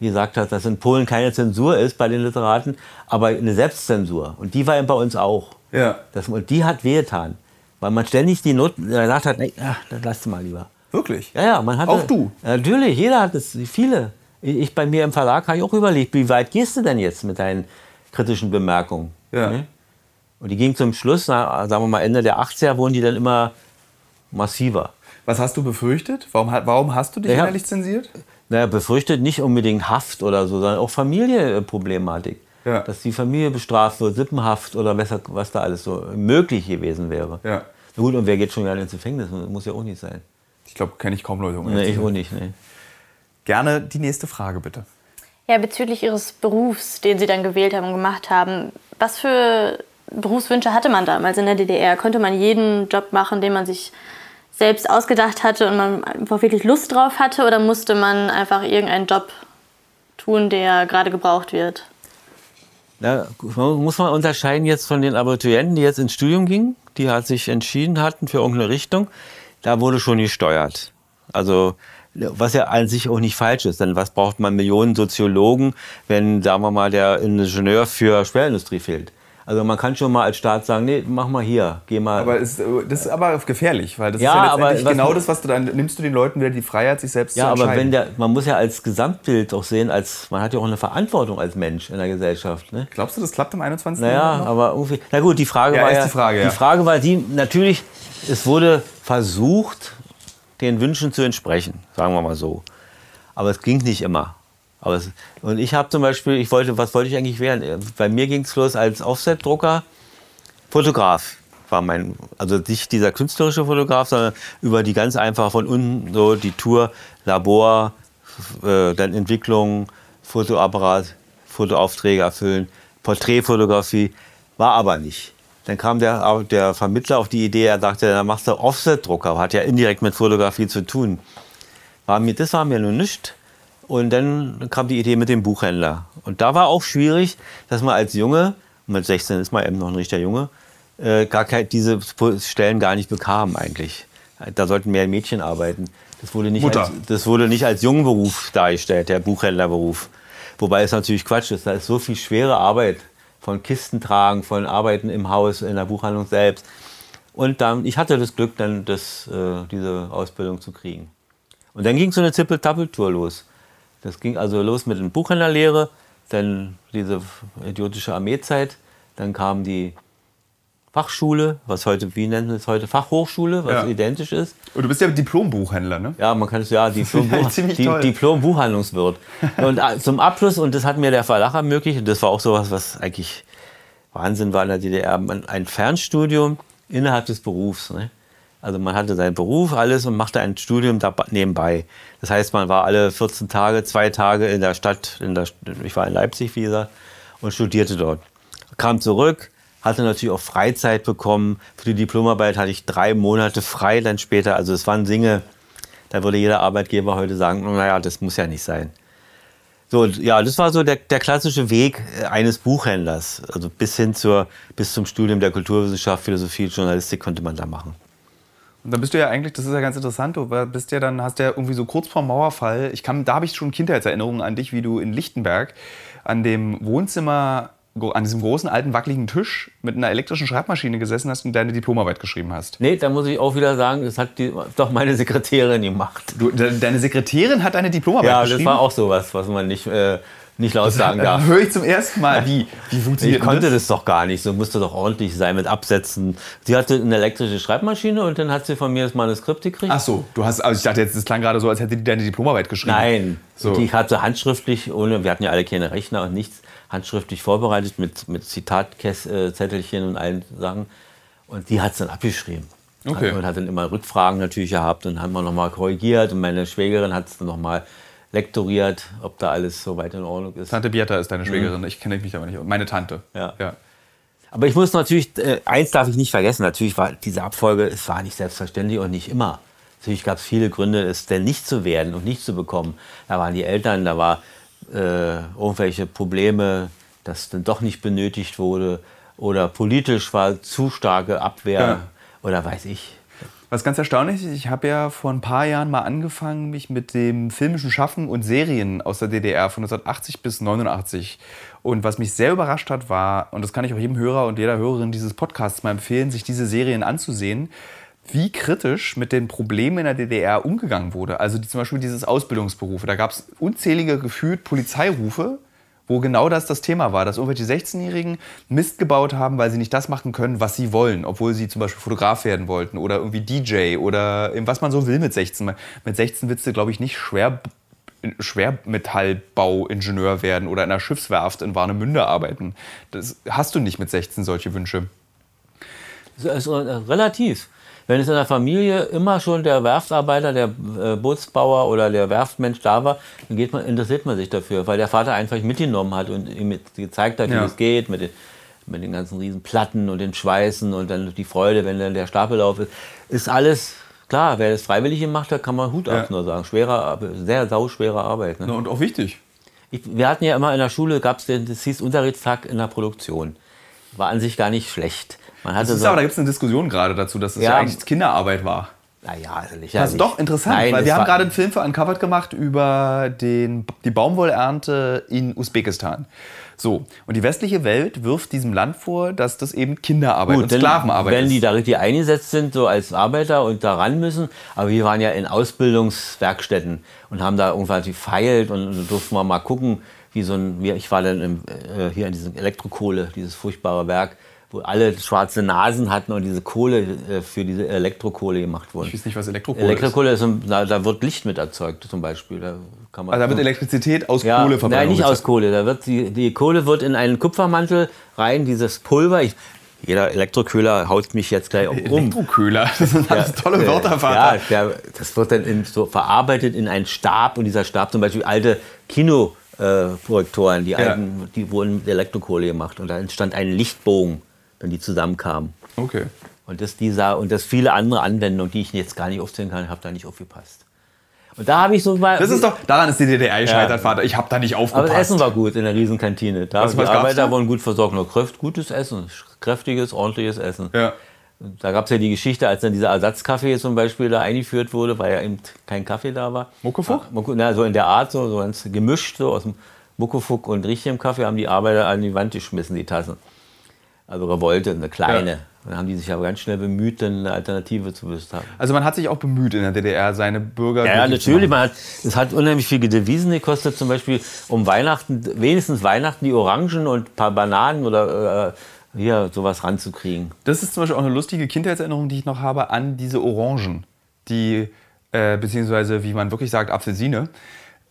gesagt hat, dass in Polen keine Zensur ist bei den Literaten, aber eine Selbstzensur. Und die war eben bei uns auch. Ja. Das, und die hat wehgetan. Weil man ständig die Noten gesagt hat, nee, ach, das lass mal lieber. Wirklich? Ja, ja, man hatte, Auch du? Natürlich, jeder hat es, viele. Ich bei mir im Verlag habe ich auch überlegt, wie weit gehst du denn jetzt mit deinen kritischen Bemerkungen? Ja. Ne? Und die ging zum Schluss, na, sagen wir mal Ende der 80er, wurden die dann immer massiver. Was hast du befürchtet? Warum, warum hast du dich Ja. innerlich zensiert? Naja, befürchtet nicht unbedingt Haft oder so, sondern auch Familienproblematik. Ja. Dass die Familie bestraft wird, Sippenhaft oder was, was da alles so möglich gewesen wäre. Ja. Na gut, und wer geht schon gerne ins Gefängnis? Muss ja auch nicht sein. Ich glaube, kenne ich kaum Leute. um Nee, ich auch nicht. Nee. Gerne die nächste Frage, bitte. Ja, bezüglich Ihres Berufs, den Sie dann gewählt haben und gemacht haben, was für Berufswünsche hatte man damals in der DDR? Konnte man jeden Job machen, den man sich selbst ausgedacht hatte und man einfach wirklich Lust drauf hatte? Oder musste man einfach irgendeinen Job tun, der gerade gebraucht wird? Na, muss man unterscheiden jetzt von den Abiturienten, die jetzt ins Studium gingen, die halt sich entschieden hatten für irgendeine Richtung. Da wurde schon gesteuert. Also was ja an sich auch nicht falsch ist, denn was braucht man Millionen Soziologen, wenn, sagen wir mal, der Ingenieur für Schwerindustrie fehlt? Also man kann schon mal als Staat sagen, nee, mach mal hier, geh mal. Aber ist, das ist aber gefährlich, weil das Ja, ist ja aber letztendlich genau man- das, was du dann nimmst du den Leuten wieder die Freiheit, sich selbst ja, zu aber entscheiden. wenn der, man muss ja als Gesamtbild auch sehen, als man hat ja auch eine Verantwortung als Mensch in der Gesellschaft. Ne? Glaubst du, das klappt im 21. Naja, Jahrhundert noch? aber irgendwie. Na gut, die Frage Ja, war ja. die Frage, ja. die Frage war die, natürlich, es wurde versucht, den Wünschen zu entsprechen, sagen wir mal so. Aber es ging nicht immer. Aber es, und ich habe zum Beispiel, ich wollte, was wollte ich eigentlich werden? Bei mir ging es los als Offset-Drucker, Fotograf war mein, also nicht dieser künstlerische Fotograf, sondern über die ganz einfach von unten so die Tour, Labor, äh, dann Entwicklung, Fotoapparat, Fotoaufträge erfüllen, Porträtfotografie, war aber nicht. Dann kam der, der Vermittler auf die Idee, er sagte, dann machst du Offset-Drucker, hat ja indirekt mit Fotografie zu tun. War mir, das war mir nur nicht. Und dann kam die Idee mit dem Buchhändler. Und da war auch schwierig, dass man als Junge, mit 16 ist man eben noch ein richtiger Junge, äh, gar kein, diese Stellen gar nicht bekam eigentlich. Da sollten mehr Mädchen arbeiten. Das wurde nicht, Mutter. als, das wurde nicht als Jungberuf dargestellt, der Buchhändlerberuf. Wobei es natürlich Quatsch ist. Da ist so viel schwere Arbeit von Kisten tragen, von Arbeiten im Haus, in der Buchhandlung selbst. Und dann, ich hatte das Glück, dann das, äh, diese Ausbildung zu kriegen. Und dann ging so eine Zippel-Tappel-Tour los. Das ging also los mit der Buchhändlerlehre, dann diese idiotische Armeezeit, dann kam die Fachschule, was heute, wie nennen wir es heute, Fachhochschule, was Ja. identisch ist. Und du bist ja Diplombuchhändler, ne? Ja, man kann es ja Diplom. Diplom-Buchhandlungswirt. Und äh, zum Abschluss, und das hat mir der Verlag ermöglicht, und das war auch sowas, was eigentlich Wahnsinn war in der DDR, man- ein Fernstudium innerhalb des Berufs. Ne? Also man hatte seinen Beruf, alles und machte ein Studium dab- nebenbei. Das heißt, man war alle 14 Tage, zwei Tage in der Stadt, in der, ich war in Leipzig, wie gesagt, und studierte dort. Kam zurück, hatte natürlich auch Freizeit bekommen. Für die Diplomarbeit hatte ich drei Monate frei dann später. Also es waren Dinge, da würde jeder Arbeitgeber heute sagen, naja, das muss ja nicht sein. So, ja, das war so der, der klassische Weg äh, eines Buchhändlers. Also bis hin zur, bis zum Studium der Kulturwissenschaft, Philosophie, Journalistik konnte man da machen. Und dann bist du ja eigentlich, das ist ja ganz interessant, du bist ja dann, hast ja irgendwie so kurz vorm Mauerfall, ich kann, da habe ich schon Kindheitserinnerungen an dich, wie du in Lichtenberg an dem Wohnzimmer, an diesem großen alten wackeligen Tisch mit einer elektrischen Schreibmaschine gesessen hast und deine Diplomarbeit geschrieben hast. Nee, da muss ich auch wieder sagen, das hat die, doch meine Sekretärin gemacht. Du, de, deine Sekretärin hat deine Diplomarbeit Ja, geschrieben. das war auch sowas, was man nicht, äh, nicht laut sagen Da darf. höre ich zum ersten Mal, wie, wie funktioniert Ich konnte das? das doch gar nicht, so musste doch ordentlich sein mit Absätzen. Sie hatte eine elektrische Schreibmaschine und dann hat sie von mir das Manuskript gekriegt. Ach so, du hast, also ich dachte jetzt, das klang gerade so, als hätte die deine Diplomarbeit geschrieben. Nein, So. die hatte handschriftlich, ohne, wir hatten ja alle keine Rechner und nichts, handschriftlich vorbereitet mit, mit Zitatzettelchen und allen Sachen. Und die hat es dann abgeschrieben. Okay. Und hat dann immer Rückfragen natürlich gehabt und haben wir nochmal korrigiert. Und meine Schwägerin hat es dann nochmal lektoriert, ob da alles soweit in Ordnung ist. Tante Beata ist deine Schwägerin, ich kenne mich aber nicht. Meine Tante. Ja. ja. Aber ich muss natürlich, äh, eins darf ich nicht vergessen, natürlich war diese Abfolge, es war nicht selbstverständlich und nicht immer. Natürlich gab es viele Gründe, es denn nicht zu werden und nicht zu bekommen. Da waren die Eltern, da war äh, irgendwelche Probleme, dass dann doch nicht benötigt wurde oder politisch war zu starke Abwehr Ja. oder weiß ich. Was ganz erstaunlich ist, ich habe ja vor ein paar Jahren mal angefangen, mich mit dem filmischen Schaffen und Serien aus der DDR von 1980 bis 89. Und was mich sehr überrascht hat, war, und das kann ich auch jedem Hörer und jeder Hörerin dieses Podcasts mal empfehlen, sich diese Serien anzusehen, wie kritisch mit den Problemen in der DDR umgegangen wurde. Also die, zum Beispiel dieses Ausbildungsberufe. Da gab es unzählige gefühlt Polizeirufe, wo genau das das Thema war, dass irgendwelche 16-Jährigen Mist gebaut haben, weil sie nicht das machen können, was sie wollen, obwohl sie zum Beispiel Fotograf werden wollten oder irgendwie DJ oder was man so will mit 16. Mit 16 willst du, glaube ich, nicht schwer, Schwermetallbauingenieur werden oder in einer Schiffswerft in Warnemünde arbeiten. Das hast du nicht mit 16 solche Wünsche. Ist äh, relativ. Wenn es in der Familie immer schon der Werftarbeiter, der äh, Bootsbauer oder der Werftmensch da war, dann geht man, interessiert man sich dafür, weil der Vater einfach mitgenommen hat und ihm gezeigt hat, wie Ja. es geht mit den, mit den ganzen riesen Platten und den Schweißen und dann die Freude, wenn dann der Stapellauf ist. Ist alles klar. Wer das freiwillig gemacht hat, kann man Hut ab Ja. nur sagen. Schwerer, sehr sauschwere Arbeit. Ne? und auch wichtig. Ich, wir hatten ja immer in der Schule, gab es den, das hieß Unterrichtstag in der Produktion. War an sich gar nicht schlecht. Man hatte Das ist so, aber, da gibt es eine Diskussion gerade dazu, dass es ja, Ja. eigentlich Kinderarbeit war. naja, also lächerlich. Das ist doch interessant, Nein, weil wir haben gerade einen Film für Uncovered gemacht über den, die Baumwollernte in Usbekistan. So, und die westliche Welt wirft diesem Land vor, dass das eben Kinderarbeit und denn Sklavenarbeit wenn ist. die da richtig eingesetzt sind, so als Arbeiter und da ran müssen. Aber wir waren ja in Ausbildungswerkstätten und haben da irgendwann gefeilt und, und durften wir mal gucken, wie so ein, ich war dann im, äh, hier in diesem Elektrokohle, dieses furchtbare Werk, wo alle schwarze Nasen hatten und diese Kohle äh, für diese Elektrokohle gemacht wurde. ich weiß nicht, was Elektrokohle ist. Elektrokohle ist, da, wird Licht mit erzeugt zum Beispiel. Da kann man Also da wird Elektrizität aus ja, Kohle Nein, nicht aus Kohle. Da wird die, die Kohle wird in einen Kupfermantel rein, dieses Pulver. Ich, jeder Elektroköhler haut mich jetzt gleich um. Elektroköhler, das sind alles tolle Äh, Wörter, Vater. Ja, der, das wird dann in, so verarbeitet in einen Stab und dieser Stab zum Beispiel alte Kinoprojektoren, die alten, die wurden mit Elektrokohle gemacht und da entstand ein Lichtbogen, wenn die zusammenkamen. Okay. Und das, dieser, und das viele andere Anwendungen, die ich jetzt gar nicht aufzählen kann, habe da nicht aufgepasst. Und da habe ich so mal. Das ist doch, daran ist die DDR gescheitert, Ja. Vater. Ich habe da nicht aber aufgepasst. das Essen war gut in der Riesenkantine. Da Was- die was gab's Arbeiter da? wurden gut versorgt. Nur kräft, gutes Essen, kräftiges, ordentliches Essen. ja. Da gab es ja die Geschichte, als dann dieser Ersatzkaffee zum Beispiel da eingeführt wurde, weil ja eben kein Kaffee da war. Muckefuck? Ah, Na, so in der Art, so, so ganz gemischt, so aus dem Muckefuck und richtigem Kaffee haben die Arbeiter an die Wand geschmissen, die Tassen. Also Revolte, eine kleine. Ja. Dann haben die sich aber ganz schnell bemüht, dann eine Alternative zu haben. Also man hat sich auch bemüht in der DDR, seine Bürger. Ja, natürlich. Man hat, es hat unheimlich viel Devisen gekostet. Zum Beispiel um Weihnachten, wenigstens Weihnachten, die Orangen und ein paar Bananen oder äh, hier sowas ranzukriegen. Das ist zum Beispiel auch eine lustige Kindheitserinnerung, die ich noch habe an diese Orangen, die, äh, beziehungsweise wie man wirklich sagt, Apfelsine,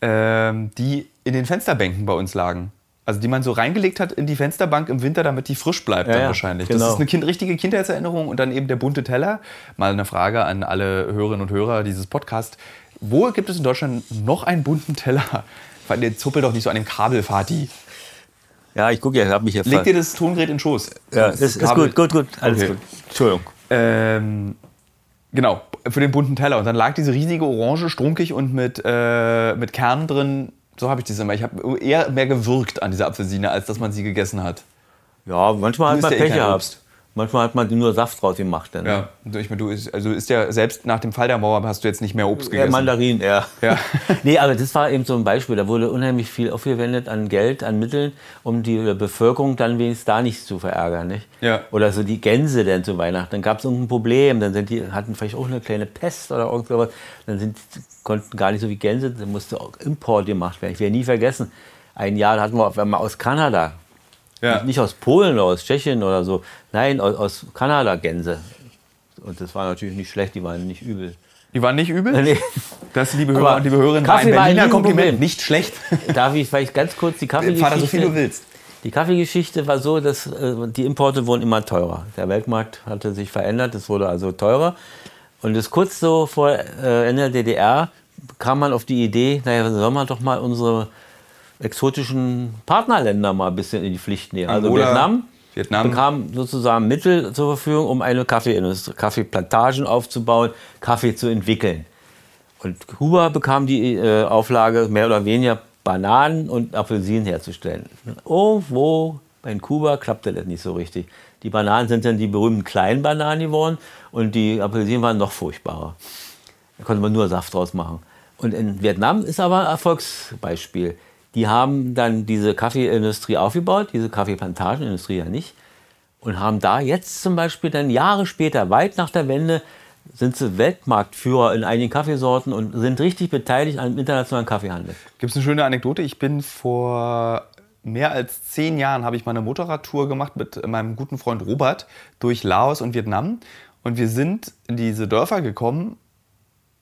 ähm, die in den Fensterbänken bei uns lagen. Also die man so reingelegt hat in die Fensterbank im Winter, damit die frisch bleibt Ja, dann wahrscheinlich. genau. Das ist eine kind richtige Kindheitserinnerung und dann eben der bunte Teller. Mal eine Frage an alle Hörerinnen und Hörer dieses Podcasts. Wo gibt es in Deutschland noch einen bunten Teller? Weil der zuppelt doch nicht so an dem Kabel, Vati. Ja, ich gucke ja, ich habe mich jetzt. Leg dir das Tongerät in den Schoß. ja, Das ist, ist gut, gut, gut. Alles Okay. gut. Entschuldigung. Ähm, genau, für den bunten Teller. Und dann lag diese riesige Orange, strunkig und mit, äh, mit Kernen drin. So habe ich das immer. Ich habe eher mehr gewürgt an dieser Apfelsine, als dass man sie gegessen hat. Ja, manchmal hat man ja Pech gehabt. Manchmal hat man nur Saft draus gemacht. Dann. Ja, und ich meine, du ist, also ist ja selbst nach dem Fall der Mauer hast du jetzt nicht mehr Obst Ja, gegessen. Mandarin, ja. Ja. nee, aber das war eben so ein Beispiel. Da wurde unheimlich viel aufgewendet an Geld, an Mitteln, um die Bevölkerung dann wenigstens da nicht zu verärgern. Nicht? Ja. Oder so die Gänse denn zu Weihnachten. Dann gab es irgendein Problem. Dann sind die, hatten vielleicht auch eine kleine Pest oder irgend sowas. Dann sind, konnten gar nicht so wie Gänse. Dann musste auch Import gemacht werden. Ich werde nie vergessen. Ein Jahr hatten wir auf einmal aus Kanada. Ja. Nicht aus Polen oder aus Tschechien oder so. Nein, aus, aus Kanada Gänse. Und das war natürlich nicht schlecht, die waren nicht übel. Die waren nicht übel? Nee. Das, liebe Hörer Aber und liebe Hörerinnen, war ein Kaffee war ein Berliner Kompliment. Nicht schlecht. Darf ich vielleicht ganz kurz die Kaffeegeschichte... Vater, so viel du willst. Die Kaffeegeschichte war so, dass äh, die Importe wurden immer teurer. Der Weltmarkt hatte sich verändert, es wurde also teurer. Und das kurz so vor äh, Ende der DDR kam man auf die Idee, naja, soll man doch mal unsere exotischen Partnerländer mal ein bisschen in die Pflicht nehmen. Also Angola, Vietnam, Vietnam. bekam sozusagen Mittel zur Verfügung, um eine Kaffeeindustrie, Kaffeeplantagen aufzubauen, Kaffee zu entwickeln. Und Kuba bekam die äh, Auflage, mehr oder weniger Bananen und Apfelsinen herzustellen. Irgendwo in Kuba klappte das nicht so richtig. Die Bananen sind dann die berühmten kleinen Bananen geworden und die Apfelsinen waren noch furchtbarer. Da konnte man nur Saft draus machen. Und in Vietnam ist aber ein Erfolgsbeispiel. Die haben dann diese Kaffeeindustrie aufgebaut, diese Kaffeeplantagenindustrie ja nicht, und haben da jetzt zum Beispiel dann Jahre später, weit nach der Wende, sind sie Weltmarktführer in einigen Kaffeesorten und sind richtig beteiligt am internationalen Kaffeehandel. Gibt es eine schöne Anekdote? Ich bin vor mehr als zehn Jahren habe ich mal eine Motorradtour gemacht mit meinem guten Freund Robert durch Laos und Vietnam. Und wir sind in diese Dörfer gekommen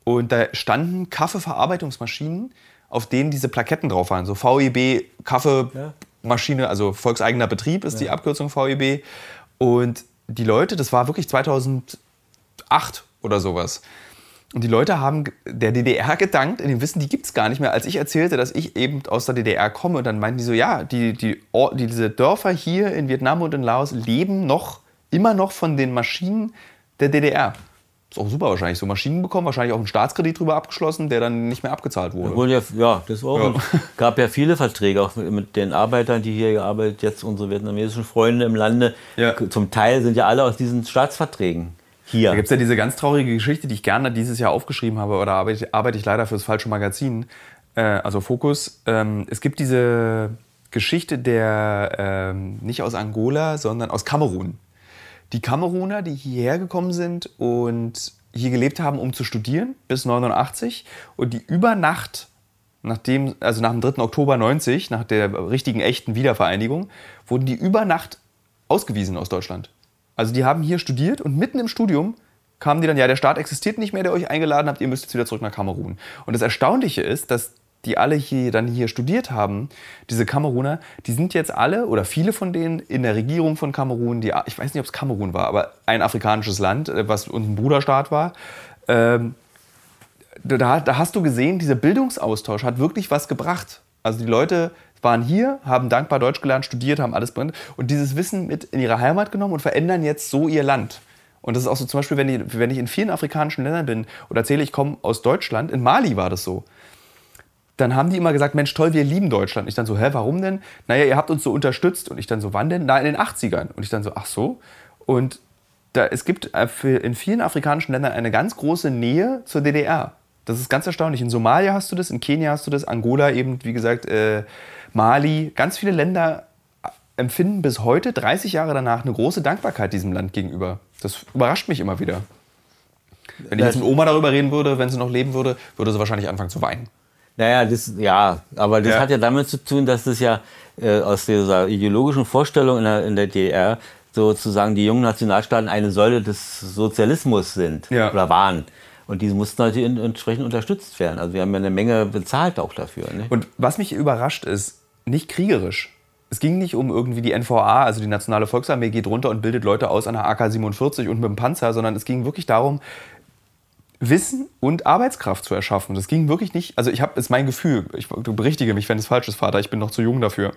und da standen Kaffeeverarbeitungsmaschinen, auf denen diese Plaketten drauf waren. So VEB Kaffeemaschine, also volkseigener Betrieb ist die Abkürzung VEB. Und die Leute, das war wirklich 2008 oder sowas. Und die Leute haben der DDR gedankt, in dem Wissen, die gibt es gar nicht mehr. Als ich erzählte, dass ich eben aus der DDR komme, und dann meinten die so, ja, die, die, diese Dörfer hier in Vietnam und in Laos leben noch, immer noch von den Maschinen der DDR. Ist auch super wahrscheinlich. So Maschinen bekommen, wahrscheinlich auch einen Staatskredit drüber abgeschlossen, der dann nicht mehr abgezahlt wurde. Obwohl ja, ja, das auch. Ja. Gab ja viele Verträge, auch mit, den Arbeitern, die hier gearbeitet, jetzt unsere vietnamesischen Freunde im Lande. Ja. Zum Teil sind ja alle aus diesen Staatsverträgen hier. Da gibt es ja diese ganz traurige Geschichte, die ich gerne dieses Jahr aufgeschrieben habe, da arbeite ich, arbeite ich leider für das falsche Magazin, äh, also Fokus. Ähm, es gibt diese Geschichte der, ähm, nicht aus Angola, sondern aus Kamerun. Die Kameruner, die hierher gekommen sind und hier gelebt haben, um zu studieren, bis 89 und die über Nacht, nachdem, also nach dem 3. Oktober 90, nach der richtigen, echten Wiedervereinigung, wurden die über Nacht ausgewiesen aus Deutschland. Also die haben hier studiert und mitten im Studium kamen die dann, ja, der Staat existiert nicht mehr, der euch eingeladen habt, ihr müsst jetzt wieder zurück nach Kamerun. Und das Erstaunliche ist, dass die alle hier dann hier studiert haben, diese Kameruner, die sind jetzt alle oder viele von denen in der Regierung von Kamerun, die, ich weiß nicht, ob es Kamerun war, aber ein afrikanisches Land, äh, was uns ein Bruderstaat war. Ähm, da, da hast du gesehen, dieser Bildungsaustausch hat wirklich was gebracht. Also die Leute waren hier, haben dankbar Deutsch gelernt, studiert, haben alles brennt und dieses Wissen mit in ihre Heimat genommen und verändern jetzt so ihr Land. Und das ist auch so zum Beispiel, wenn ich, wenn ich in vielen afrikanischen Ländern bin und erzähle, ich komme aus Deutschland, in Mali war das so. Dann haben die immer gesagt, Mensch, toll, wir lieben Deutschland. Ich dann so, hä, warum denn? Naja, ihr habt uns so unterstützt. Und ich dann so, wann denn? Na, in den 80ern. Und ich dann so, ach so. Und da, es gibt äh, in vielen afrikanischen Ländern eine ganz große Nähe zur DDR. Das ist ganz erstaunlich. In Somalia hast du das, in Kenia hast du das, Angola eben, wie gesagt, äh, Mali. Ganz viele Länder empfinden bis heute, 30 Jahre danach, eine große Dankbarkeit diesem Land gegenüber. Das überrascht mich immer wieder. Wenn ich jetzt mit Oma darüber reden würde, wenn sie noch leben würde, würde sie wahrscheinlich anfangen zu weinen. Naja, das, ja, aber das Ja. hat ja damit zu tun, dass das ja äh, aus dieser ideologischen Vorstellung in der, in der DDR sozusagen die jungen Nationalstaaten eine Säule des Sozialismus sind Ja. oder waren. Und diese mussten natürlich in- entsprechend unterstützt werden. Also wir haben ja eine Menge bezahlt auch dafür. Ne? Und was mich überrascht ist, nicht kriegerisch. Es ging nicht um irgendwie die NVA, also die Nationale Volksarmee geht runter und bildet Leute aus an der AK-47 und mit dem Panzer, sondern es ging wirklich darum, Wissen und Arbeitskraft zu erschaffen. Das ging wirklich nicht, also ich habe, ist mein Gefühl, ich, du berichtige mich, wenn es falsch ist, Vater, ich bin noch zu jung dafür.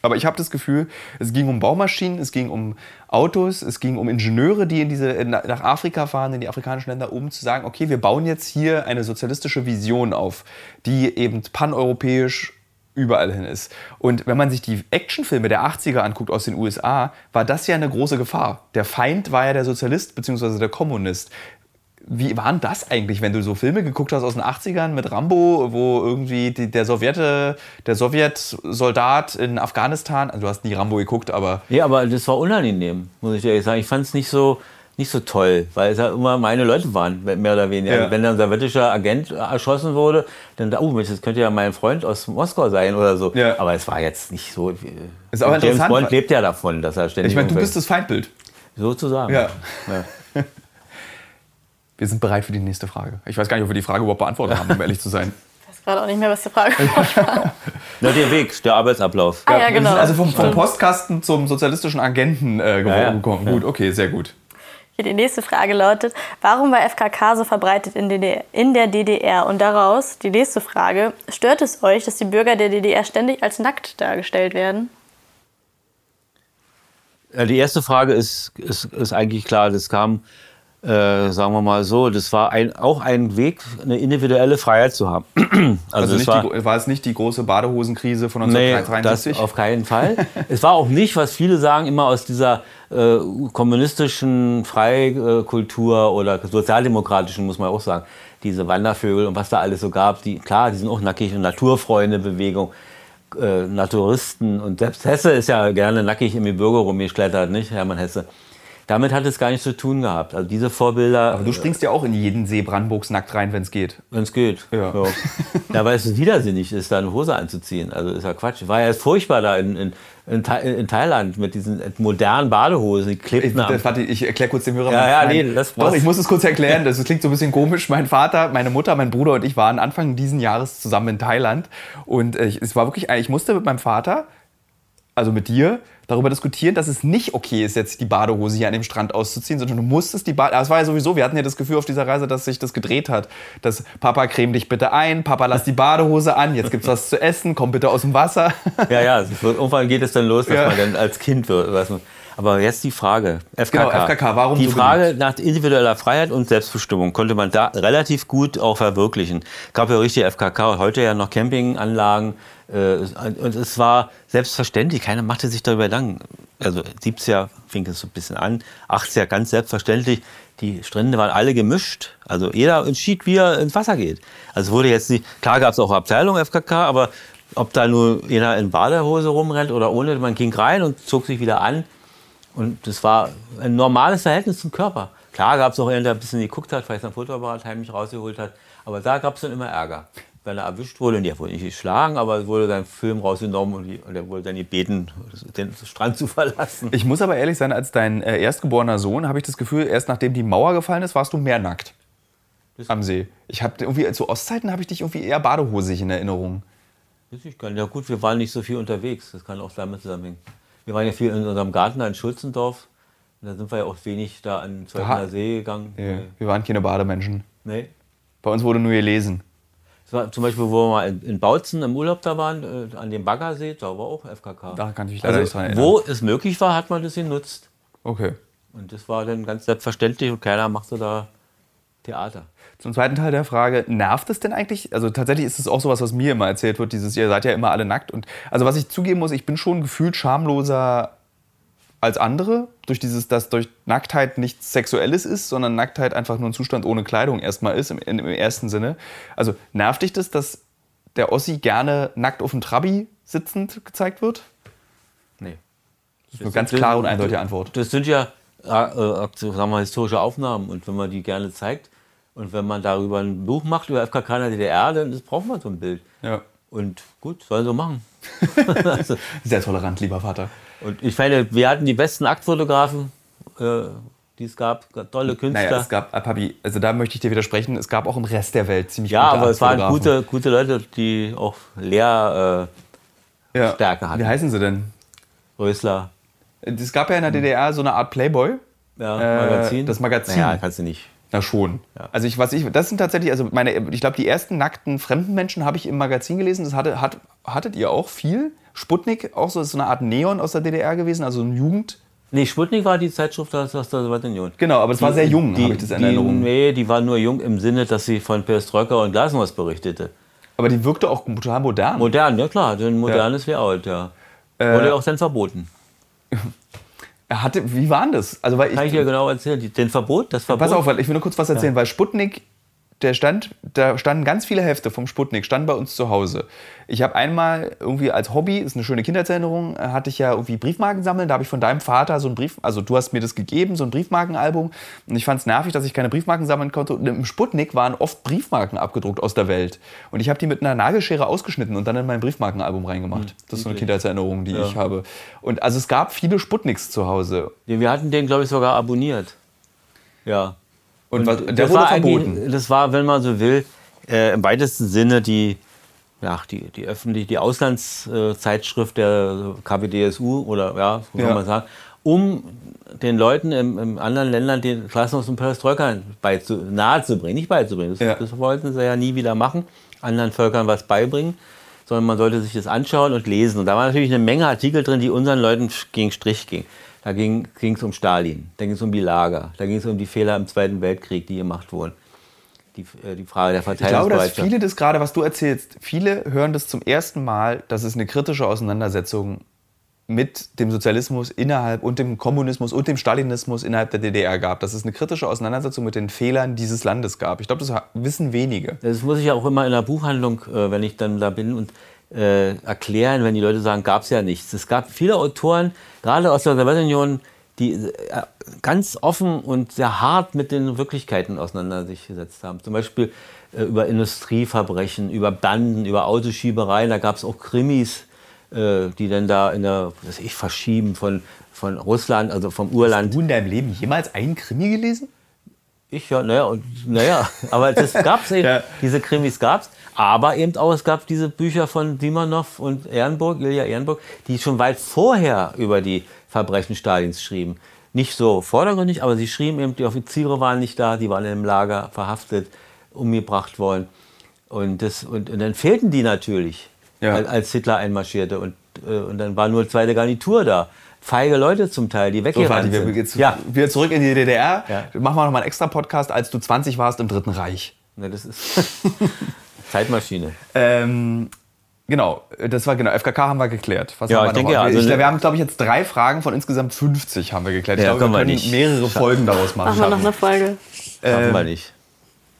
Aber ich habe das Gefühl, es ging um Baumaschinen, es ging um Autos, es ging um Ingenieure, die in diese, nach Afrika fahren, in die afrikanischen Länder, um zu sagen, okay, wir bauen jetzt hier eine sozialistische Vision auf, die eben paneuropäisch überall hin ist. Und wenn man sich die Actionfilme der 80er anguckt aus den USA, war das ja eine große Gefahr. Der Feind war ja der Sozialist bzw. der Kommunist. Wie war denn das eigentlich, wenn du so Filme geguckt hast aus den 80ern mit Rambo, wo irgendwie die, der, Sowjete, der Sowjetsoldat in Afghanistan, also du hast nie Rambo geguckt, aber Ja, aber das war unangenehm, muss ich ehrlich sagen. Ich fand es nicht so, nicht so toll, weil es ja immer meine Leute waren, mehr oder weniger. Ja. Wenn dann ein sowjetischer Agent erschossen wurde, dann, oh Mensch, das könnte ja mein Freund aus Moskau sein oder so. Ja. Aber es war jetzt nicht so. Ist aber James Bond lebt ja davon, dass er ständig. ich meine, du bist das Feindbild. sozusagen. Ja. Ja. Wir sind bereit für die nächste Frage. Ich weiß gar nicht, ob wir die Frage überhaupt beantwortet haben, um ehrlich zu sein. Ich weiß gerade auch nicht mehr, was die Frage war. Na, der Weg, der Arbeitsablauf. Ah, ja, Wir genau. sind also vom, vom Postkasten zum sozialistischen Agenten äh, Ja, ja. gekommen. Gut, okay, sehr gut. Hier die nächste Frage lautet, warum war FKK so verbreitet in, DDR, in der DDR? Und daraus die nächste Frage, stört es euch, dass die Bürger der DDR ständig als nackt dargestellt werden? Ja, die erste Frage ist, ist, ist eigentlich klar, das kam, äh, sagen wir mal so, das war ein, auch ein Weg, eine individuelle Freiheit zu haben. Also, nicht war, die, war es nicht die große Badehosenkrise von Nee, 1973? das auf keinen Fall. es war auch nicht, was viele sagen, immer aus dieser äh, kommunistischen Freikultur oder sozialdemokratischen, muss man auch sagen, diese Wandervögel und was da alles so gab, die, klar, die sind auch nackig und Naturfreunde-Bewegung, äh, Naturisten und selbst Hesse ist ja gerne nackig im Gebirge rumgeklettert, nicht, Hermann Hesse. Damit hat es gar nichts zu tun gehabt. Also diese Vorbilder, Aber du springst ja auch in jeden See Brandenburgs nackt rein, wenn es geht. wenn es geht. Ja. Ja. ja, weil es widersinnig ist, da eine Hose anzuziehen. Also ist ja Quatsch. War ja furchtbar da in, in, in, Tha- in Thailand mit diesen modernen Badehosen. Die Ich, klebten das, warte, ich erkläre kurz dem Hörer. Ja, ja, nee, das- Doch, ich muss es kurz erklären. Das klingt so ein bisschen komisch. Mein Vater, meine Mutter, mein Bruder und ich waren Anfang diesen Jahres zusammen in Thailand. Und äh, ich, es war wirklich, ich musste mit meinem Vater, also mit dir, darüber diskutieren, dass es nicht okay ist, jetzt die Badehose hier an dem Strand auszuziehen, sondern du musstest die Badehose. Das war ja sowieso, wir hatten ja das Gefühl auf dieser Reise, dass sich das gedreht hat. Dass Papa, creme dich bitte ein, Papa, lass die Badehose an, jetzt gibt's was zu essen, komm bitte aus dem Wasser. Ja, ja, es wird, irgendwann geht es dann los, dass Ja. man dann als Kind wird. Weiß man. Aber jetzt die Frage, FKK. Genau, FKK, warum Die so Frage nach individueller Freiheit und Selbstbestimmung konnte man da relativ gut auch verwirklichen. gab ja richtig FKK, heute ja noch Campinganlagen. Äh, und es war selbstverständlich, keiner machte sich darüber Gedanken. Also 70er fing es so ein bisschen an, 80er ganz selbstverständlich. Die Strände waren alle gemischt. Also jeder entschied, wie er ins Wasser geht. Also wurde jetzt nicht, klar gab es auch Abteilungen FKK, aber ob da nur jeder in Badehose rumrennt oder ohne, man ging rein und zog sich wieder an. Und das war ein normales Verhältnis zum Körper. Klar gab es auch einen, der ein bisschen geguckt hat, vielleicht sein Fotoapparat heimlich rausgeholt hat. Aber da gab es dann immer Ärger. Wenn er erwischt wurde, und der wurde nicht geschlagen, aber es wurde sein Film rausgenommen und, die, und er wurde dann gebeten, den Strand zu verlassen. Ich muss aber ehrlich sein, als dein äh, erstgeborener Sohn habe ich das Gefühl, erst nachdem die Mauer gefallen ist, warst du mehr nackt am See. Ich habe irgendwie zu Ostzeiten habe ich dich irgendwie eher badehosig in Erinnerung. Weiß ich gar nicht. Ja gut, wir waren nicht so viel unterwegs. Das kann auch damit zusammenhängen. Wir waren ja viel in unserem Garten da in Schulzendorf. Und da sind wir ja auch wenig da an. Zweitener See gegangen. Nee, wir waren keine Bademenschen. Nee. Bei uns wurde nur gelesen. Das war zum Beispiel, wo wir mal in, Bautzen im Urlaub da waren, äh, an dem Baggersee, da war auch FKK. Da kann ich mich leider nicht dran also, erinnern. wo es möglich war, hat man das genutzt. Okay. Und das war dann ganz selbstverständlich und keiner machte da Theater. Zum zweiten Teil der Frage, nervt es denn eigentlich? Also tatsächlich ist es auch sowas, was mir immer erzählt wird, dieses, ihr seid ja immer alle nackt. Und also was ich zugeben muss, ich bin schon gefühlt schamloser als andere, durch dieses, dass durch Nacktheit nichts Sexuelles ist, sondern Nacktheit einfach nur ein Zustand ohne Kleidung erstmal ist, im, im ersten Sinne. Also nervt dich das, dass der Ossi gerne nackt auf dem Trabi sitzend gezeigt wird? Nee. Das ist eine ganz klare und eindeutige Antwort. Das sind ja äh, äh, sagen wir, historische Aufnahmen und wenn man die gerne zeigt und wenn man darüber ein Buch macht über FKK in der DDR, dann braucht man so ein Bild. Ja. Und gut, soll so machen. Sehr tolerant, lieber Vater. Und ich meine, wir hatten die besten Aktfotografen, äh, die es gab, tolle Künstler. Naja, es gab, äh, Papi, also da möchte ich dir widersprechen, es gab auch im Rest der Welt ziemlich ja, gute Ja, aber es waren gute, gute Leute, die auch Lehrstärke äh, ja. hatten. Wie heißen sie denn? Rösler. Es gab ja in der DDR so eine Art Playboy. Ja, Magazin. Äh, das Magazin. Ja, kannst du nicht. Na schon. Ja. Also ich, was ich, das sind tatsächlich, also meine, ich glaube, die ersten nackten fremden Menschen habe ich im Magazin gelesen. Das hatte, hat, hattet ihr auch viel? Sputnik, auch so, ist so eine Art Neon aus der DDR gewesen, also ein Jugend. Nee, Sputnik war die Zeitschrift aus der Sowjetunion. Genau, aber es war sehr jung, habe ich das in Erinnerung. Nee, die war nur jung im Sinne, dass sie von Perestroika und Glasnost berichtete. Aber die wirkte auch total modern. Modern, ja klar, ein modernes ja. Layout, ja. Äh, Wurde auch dann verboten. Er hatte, wie war das? Also, weil Kann ich, dir genau erzählen. Den Verbot, das Verbot. Pass auf, ich will nur kurz was erzählen, ja. weil Sputnik der stand, da standen ganz viele Hefte vom Sputnik, standen bei uns zu Hause. Ich habe einmal irgendwie als Hobby, ist eine schöne Kindheitserinnerung, äh, hatte ich ja irgendwie Briefmarken sammeln. Da habe ich von deinem Vater so ein Brief, also du hast mir das gegeben, so ein Briefmarkenalbum. Und ich fand es nervig, dass ich keine Briefmarken sammeln konnte. Und im Sputnik waren oft Briefmarken abgedruckt aus der Welt. Und ich habe die mit einer Nagelschere ausgeschnitten und dann in mein Briefmarkenalbum reingemacht. Das ist so eine Kindheitserinnerung, die ja. ich habe. Und also es gab viele Sputniks zu Hause. Wir hatten den, glaube ich, sogar abonniert. Ja. Und, was, der das wurde verboten. Das war, wenn man so will, äh, im weitesten Sinne die, ja, die, die öffentliche, die Auslandszeitschrift der KPDSU oder ja, so kann ja. man sagen, um den Leuten in, in anderen Ländern den Klassenhaus und Perestroika beizu, nahezubringen, nicht beizubringen. Das, ja. das wollten sie ja nie wieder machen, anderen Völkern was beibringen sondern man sollte sich das anschauen und lesen. Und da war natürlich eine Menge Artikel drin, die unseren Leuten gegen Strich gingen. Da ging es um Stalin, da ging es um die Lager, da ging es um die Fehler im Zweiten Weltkrieg, die gemacht wurden. Die, äh, die Frage der Verteidigungsbereitschaft. Ich glaube, dass viele das gerade, was du erzählst, viele hören das zum ersten Mal, dass es eine kritische Auseinandersetzung mit dem Sozialismus innerhalb und dem Kommunismus und dem Stalinismus innerhalb der DDR gab. Dass es eine kritische Auseinandersetzung mit den Fehlern dieses Landes gab. Ich glaube, das wissen wenige. Das muss ich ja auch immer in der Buchhandlung, äh, wenn ich dann da bin und äh, erklären, wenn die Leute sagen, gab es ja nichts. Es gab viele Autoren, gerade aus der Sowjetunion, die äh, ganz offen und sehr hart mit den Wirklichkeiten auseinandergesetzt haben. Zum Beispiel äh, über Industrieverbrechen, über Banden, über Autoschiebereien. Da gab es auch Krimis, äh, die dann da in der, was ich, verschieben von, von Russland, also vom Urland. Hast du in deinem Leben jemals einen Krimi gelesen? Ich ja, naja, und, naja, aber das gab es eben, ja. diese Krimis gab es. Aber eben auch, es gab diese Bücher von Simonov und Ehrenburg, Ilja Ehrenburg, die schon weit vorher über die Verbrechen Stalins schrieben. Nicht so vordergründig, aber sie schrieben eben, die Offiziere waren nicht da, die waren im Lager verhaftet, umgebracht worden. Und, das, und, und dann fehlten die natürlich, ja. als, Hitler einmarschierte. Und, äh, und dann war nur zweite Garnitur da feige Leute zum Teil, die weggerannt so, sind. Wir, ja. Wieder zurück in die DDR. Ja. Machen wir noch mal einen extra Podcast, als du 20 warst im Dritten Reich. Ja, das ist Zeitmaschine. Ähm, genau, das war genau. FKK haben wir geklärt. Was ja, ich denke ja. Also ich, wir haben, glaube ich, jetzt drei Fragen von insgesamt 50 haben wir geklärt. Ich ja, glaube, wir können wir mehrere Folgen daraus machen. Machen wir noch eine Folge. Schaffen ähm, wir nicht.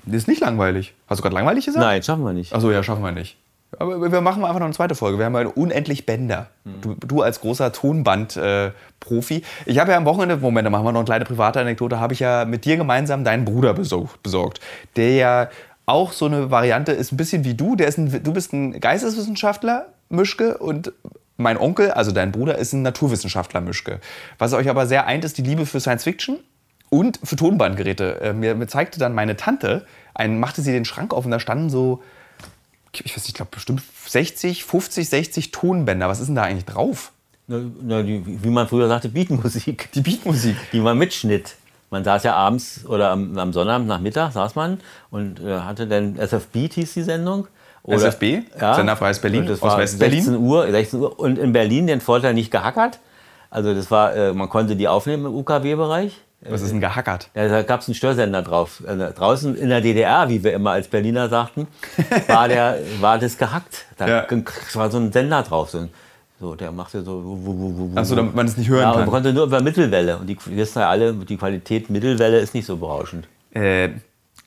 Das ist nicht langweilig. Hast du gerade langweilig gesagt? Nein, schaffen wir nicht. Achso, ja, schaffen wir nicht. Aber wir machen einfach noch eine zweite Folge. Wir haben ja unendlich Bänder. Mhm. Du, du, als großer Tonband-Profi. Äh, ich habe ja am Wochenende, Moment, da machen wir noch eine kleine private Anekdote, habe ich ja mit dir gemeinsam deinen Bruder besorgt, der ja auch so eine Variante ist, ein bisschen wie du. Der ist ein, du bist ein Geisteswissenschaftler, Mischke, und mein Onkel, also dein Bruder, ist ein Naturwissenschaftler, Mischke. Was euch aber sehr eint, ist die Liebe für Science Fiction und für Tonbandgeräte. Äh, mir, mir zeigte dann meine Tante, ein, machte sie den Schrank auf und da standen so, ich weiß nicht, ich glaube bestimmt 60, 50, 60 Tonbänder. Was ist denn da eigentlich drauf? Na, na, die, wie man früher sagte, Beatmusik. Die Beatmusik. Die man mitschnitt. Man saß ja abends oder am, am Sonnabend nach Mittag saß man und äh, hatte dann SFB hieß die Sendung. Oder, SFB, ja, Senderfreies Berlin, das war 16 Uhr, 16 Uhr und in Berlin den Vorteil nicht gehackert. Also das war, äh, man konnte die aufnehmen im UKW-Bereich. Was ist denn gehackert? Ja, da gab es einen Störsender drauf. Äh, draußen in der DDR, wie wir immer als Berliner sagten, war, der, war das gehackt. Da ja. war so ein Sender drauf. So, so der machte so. Achso, damit man es nicht hören ja, kann. Man konnte nur über Mittelwelle. Und die wissen ja alle, die Qualität Mittelwelle ist nicht so berauschend. Äh,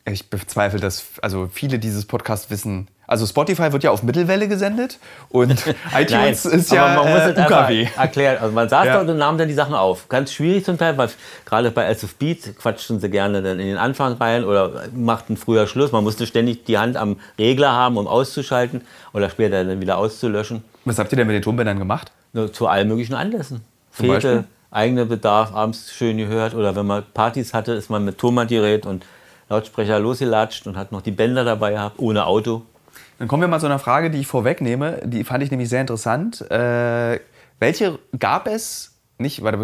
ich bezweifle, dass also viele dieses Podcasts wissen, Also Spotify wird ja auf Mittelwelle gesendet und iTunes Nein, ist ja man muss äh, UKW. erklären. Also man saß Ja. dort und nahm dann die Sachen auf. Ganz schwierig zum Teil, weil gerade bei SF Beat quatschten sie gerne dann in den Anfang rein oder machten früher Schluss. Man musste ständig die Hand am Regler haben, um auszuschalten oder später dann wieder auszulöschen. Was habt ihr denn mit den Tonbändern gemacht? Nur zu allen möglichen Anlässen. Zum Beispiel? Fete, eigener Bedarf, abends schön gehört oder wenn man Partys hatte, ist man mit Tonbandgerät und Lautsprecher losgelatscht und hat noch die Bänder dabei gehabt, ohne Auto. Dann kommen wir mal zu einer Frage, die ich vorwegnehme. Die fand ich nämlich sehr interessant. Äh, welche gab es, nicht, warte,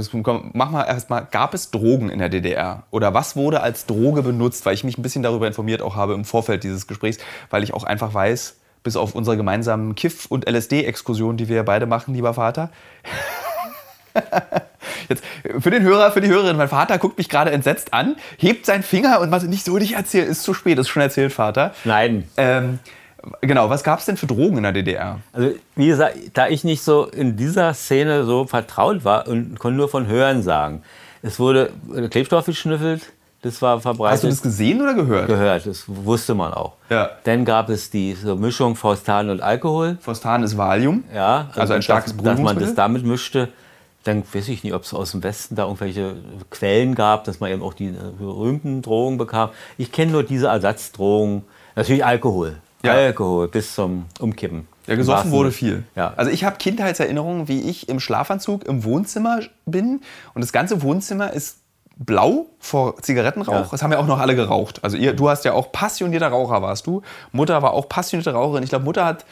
mach mal erstmal, gab es Drogen in der DDR? Oder was wurde als Droge benutzt? Weil ich mich ein bisschen darüber informiert auch habe im Vorfeld dieses Gesprächs, weil ich auch einfach weiß, bis auf unsere gemeinsamen Kiff- und LSD-Exkursionen, die wir beide machen, lieber Vater. Jetzt, für den Hörer, für die Hörerin, mein Vater guckt mich gerade entsetzt an, hebt seinen Finger und macht nicht so, nicht erzählen, ist zu spät, ist schon erzählt, Vater. Nein. Ähm, genau, was gab es denn für Drogen in der DDR? Also, wie gesagt, da ich nicht so in dieser Szene so vertraut war und konnte nur von Hören sagen. Es wurde Klebstoff geschnüffelt, das war verbreitet. Hast du das gesehen oder gehört? gehört, das wusste man auch. Ja. Dann gab es die so Mischung Faustan und Alkohol. Phostan ist Valium. Ja, Also ein starkes dass, dass man das damit mischte. Dann weiß ich nicht, ob es aus dem Westen da irgendwelche Quellen gab, dass man eben auch die äh, berühmten Drogen bekam. Ich kenne nur diese Ersatzdrogen. Natürlich Alkohol. Ja. Alkohol bis zum Umkippen. Ja, gesoffen wurde viel. Ja. Also ich habe Kindheitserinnerungen, wie ich im Schlafanzug im Wohnzimmer bin und das ganze Wohnzimmer ist blau vor Zigarettenrauch. Ja. Das haben ja auch noch alle geraucht. Also ihr, du hast ja auch passionierter Raucher warst du. Mutter war auch passionierte Raucherin. Ich glaube, Mutter hat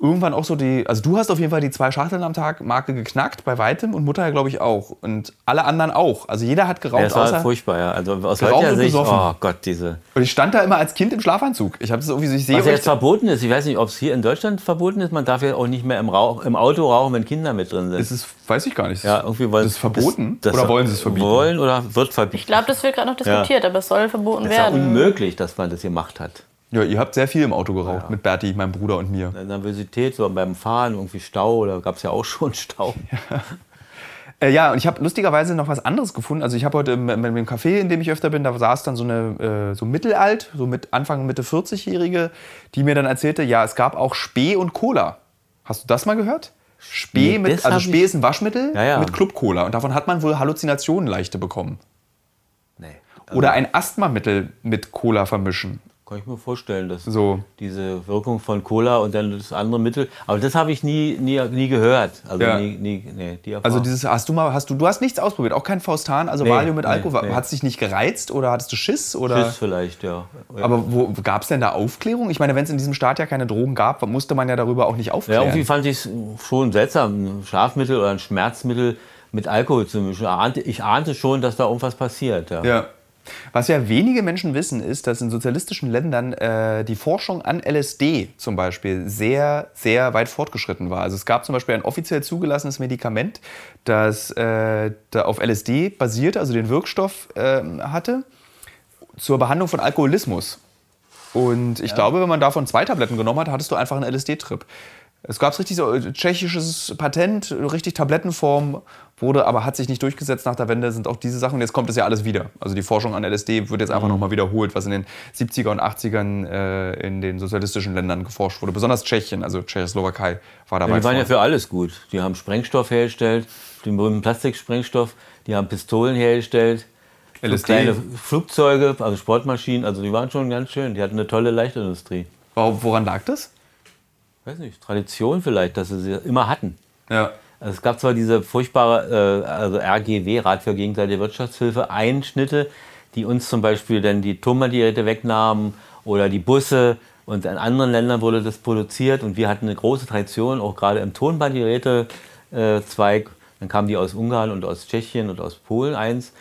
irgendwann auch so die, also du hast auf jeden Fall die zwei Schachteln am Tag Marke geknackt bei weitem und Mutter glaube ich auch und alle anderen auch. Also jeder hat geraucht Ja, das war außer furchtbar, ja. Also aus heutiger Sicht, oh Gott, diese. und ich stand da immer als Kind im Schlafanzug. Ich habe es irgendwie so ich sehe Was ja jetzt verboten ist, ich weiß nicht, ob es hier in Deutschland verboten ist, man darf ja auch nicht mehr im, Rauch, im Auto rauchen, wenn Kinder mit drin sind. ist es weiß ich gar nicht. ja, irgendwie wollen das ist verboten das- oder wollen sie es verbieten? Wollen oder wird verbieten. Ich glaube, das wird gerade noch diskutiert, aber es soll verboten Es ist ja werden. unmöglich, dass man das gemacht hat. Ja, ihr habt sehr viel im Auto geraucht mit Berti, meinem Bruder und mir. Nervosität, so beim Fahren, irgendwie Stau, da gab es ja auch schon Stau. Äh, ja, und ich habe lustigerweise noch was anderes gefunden. Also ich habe heute im, im, Café, in dem ich öfter bin, da saß dann so eine äh, so mittelalt, so mit Anfang Mitte 40-Jährige, die mir dann erzählte, ja, es gab auch Spee und Cola. Hast du das mal gehört? Spee Nee, mit, also Spee ist ein Waschmittel Ja, ja. mit Club-Cola. Und davon hat man wohl Halluzinationen leichte bekommen. Nee. Oder ein Asthmamittel mit Cola vermischen. Kann ich mir vorstellen, dass So. diese Wirkung von Cola und dann das andere Mittel. Aber das habe ich nie, nie, nie gehört. Also Ja. nie, nie, nee, die Also dieses, hast du mal, hast du, du hast nichts ausprobiert, auch kein Faustan, also Nee, Valium mit nee, Alkohol. nee. Hat es dich nicht gereizt oder hattest du Schiss? Oder? Schiss vielleicht, ja. Aber wo gab es denn da Aufklärung? Ich meine, wenn es in diesem Staat ja keine Drogen gab, musste man ja darüber auch nicht Ja, aufklären. irgendwie fand ich es schon seltsam, ein Schlafmittel oder ein Schmerzmittel mit Alkohol zu mischen. Ich ahnte schon, dass da irgendwas passiert. Ja. ja. Was ja wenige Menschen wissen, ist, dass in sozialistischen Ländern äh, die Forschung an LSD zum Beispiel sehr, sehr weit fortgeschritten war. Also es gab zum Beispiel ein offiziell zugelassenes Medikament, das äh, da auf LSD basierte, also den Wirkstoff ähm, hatte, zur Behandlung von Alkoholismus. Und ich glaube, wenn man davon zwei Tabletten genommen hat, hattest du einfach einen LSD-Trip. Es gab richtig so äh, tschechisches Patent, richtig Tablettenform, wurde aber hat sich nicht durchgesetzt nach der Wende, sind auch diese Sachen. Jetzt kommt es ja alles wieder. Also die Forschung an LSD wird jetzt einfach nochmal wiederholt, was in den 70er und 80ern äh, in den sozialistischen Ländern geforscht wurde. Besonders Tschechien, also Tschechoslowakei war dabei. Die waren ja vorne. für alles gut. Die haben Sprengstoff hergestellt, den berühmten Plastiksprengstoff. Die haben Pistolen hergestellt. LSD. Kleine Flugzeuge, also Sportmaschinen. Also die waren schon ganz schön. Die hatten eine tolle Leichtindustrie. Wo- Woran lag das? Weiß nicht, Tradition vielleicht, dass sie sie immer hatten. Ja. Also es gab zwar diese furchtbare, äh, also RGW, Rat für gegenseitige Wirtschaftshilfe, Einschnitte, die uns zum Beispiel dann die Tonbandgeräte wegnahmen oder die Busse. Und in anderen Ländern wurde das produziert und wir hatten eine große Tradition, auch gerade im Tonbandgeräte-Zweig. Dann kamen die aus Ungarn und aus Tschechien und aus Polen eins.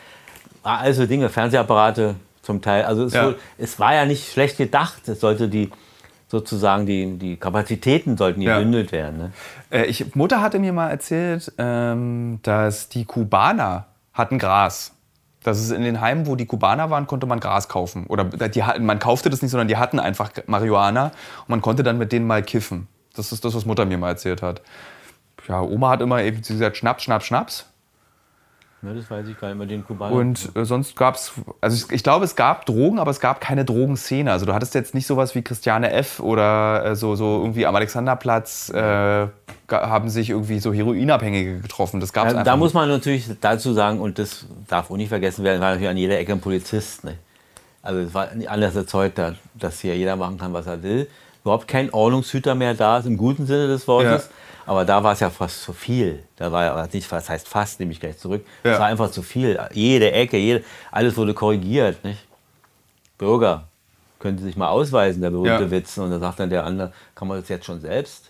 Also Dinge, Fernsehapparate zum Teil. Also es, Ja. wurde, es war ja nicht schlecht gedacht. Es sollte die sozusagen die, die Kapazitäten sollten Ja. gebündelt werden. Ne? Äh, ich, Mutter hatte mir mal erzählt, ähm, dass die Kubaner hatten Gras. Dass es in den Heimen, wo die Kubaner waren, konnte man Gras kaufen. Oder die, hatten- man kaufte das nicht, sondern die hatten einfach Marihuana und man konnte dann mit denen mal kiffen. Das ist das, was Mutter mir mal erzählt hat. Ja, Oma hat immer eben gesagt, Schnaps, Schnaps, Schnaps. Ja, das weiß ich gar nicht mehr, den Kubaner. Und äh, sonst gab es, also ich, ich, glaube, es gab Drogen, aber es gab keine Drogenszene. Also du hattest jetzt nicht sowas wie Christiane F. oder äh, so, so irgendwie am Alexanderplatz äh, haben sich irgendwie so Heroinabhängige getroffen. Das gab's ja, einfach Da muss man natürlich dazu sagen, und das darf auch nicht vergessen werden, war natürlich an jeder Ecke ein Polizist. Ne? Also es war anders erzeugt, dass hier jeder machen kann, was er will. Überhaupt kein Ordnungshüter mehr da ist, im guten Sinne des Wortes. Ja. Aber da war es ja fast zu viel. Da war ja nicht, was heißt fast, nehme ich gleich zurück. Es ja. war einfach zu viel. Jede Ecke, jede, alles wurde korrigiert. Nicht? Bürger, können Sie sich mal ausweisen, der berühmte ja. Witz. Und dann sagt dann der andere, kann man das jetzt schon selbst?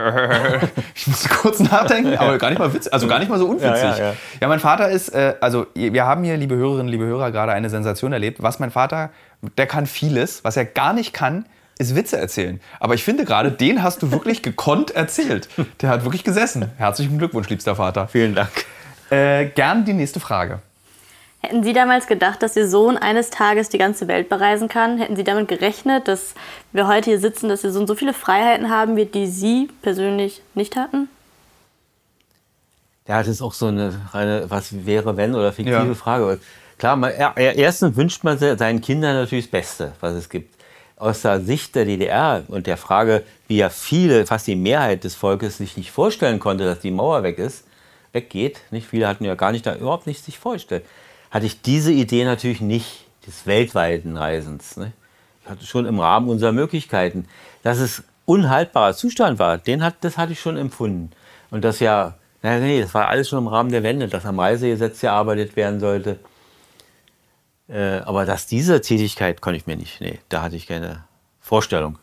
ich muss kurz nachdenken, aber gar nicht mal witzig, also gar nicht mal so unwitzig. Ja, ja, ja. ja mein Vater ist, äh, also wir haben hier, liebe Hörerinnen, liebe Hörer, gerade eine Sensation erlebt. Was mein Vater, der kann vieles, was er gar nicht kann, ist Witze erzählen. Aber ich finde gerade, den hast du wirklich gekonnt erzählt. Der hat wirklich gesessen. Herzlichen Glückwunsch, liebster Vater. Vielen Dank. Äh, gern die nächste Frage. Hätten Sie damals gedacht, dass Ihr Sohn eines Tages die ganze Welt bereisen kann? Hätten Sie damit gerechnet, dass wir heute hier sitzen, dass Ihr Sohn so viele Freiheiten haben wird, die Sie persönlich nicht hatten? Ja, das ist auch so eine reine, was wäre, wenn oder fiktive ja. Frage. Klar, man, erstens wünscht man seinen Kindern natürlich das Beste, was es gibt aus der Sicht der DDR und der Frage, wie ja viele, fast die Mehrheit des Volkes sich nicht vorstellen konnte, dass die Mauer weg ist, weggeht, nicht viele hatten ja gar nicht da überhaupt nicht sich vorgestellt, hatte ich diese Idee natürlich nicht des weltweiten Reisens. Ne? Ich hatte schon im Rahmen unserer Möglichkeiten, dass es unhaltbarer Zustand war, den hat, das hatte ich schon empfunden. Und das ja, nee, das war alles schon im Rahmen der Wende, dass am Reisegesetz erarbeitet werden sollte äh, aber dass diese Tätigkeit konnte ich mir nicht. Nee, da hatte ich keine Vorstellung.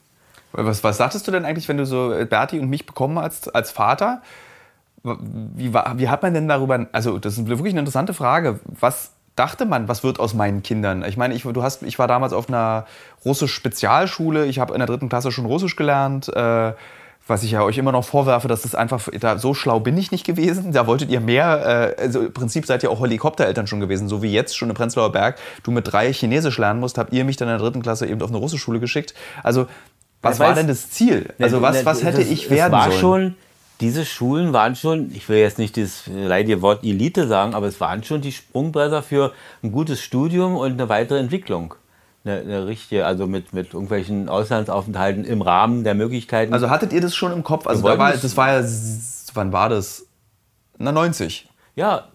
Was, was sagtest du denn eigentlich, wenn du so äh, Berti und mich bekommen als, als Vater? Wie, wie hat man denn darüber, also das ist wirklich eine interessante Frage. Was dachte man, was wird aus meinen Kindern? Ich meine, ich, du hast, ich war damals auf einer Russisch-Spezialschule, ich habe in der dritten Klasse schon Russisch gelernt. Äh, was ich ja euch immer noch vorwerfe, dass das einfach, da, so schlau bin ich nicht gewesen. Da wolltet ihr mehr, äh, also im Prinzip seid ihr auch Helikoptereltern schon gewesen, so wie jetzt schon in Prenzlauer Berg. Du mit drei Chinesisch lernen musst, habt ihr mich dann in der dritten Klasse eben auf eine russische Schule geschickt. Also, was war denn das Ziel? Also, was, was hätte das, ich werden war sollen? Schon, diese Schulen waren schon, ich will jetzt nicht das leidige Wort Elite sagen, aber es waren schon die Sprungbretter für ein gutes Studium und eine weitere Entwicklung eine, eine, richtige, also mit, mit irgendwelchen Auslandsaufenthalten im Rahmen der Möglichkeiten. Also hattet ihr das schon im Kopf? Also da war, das war ja, wann war das? Na, 90. Ja.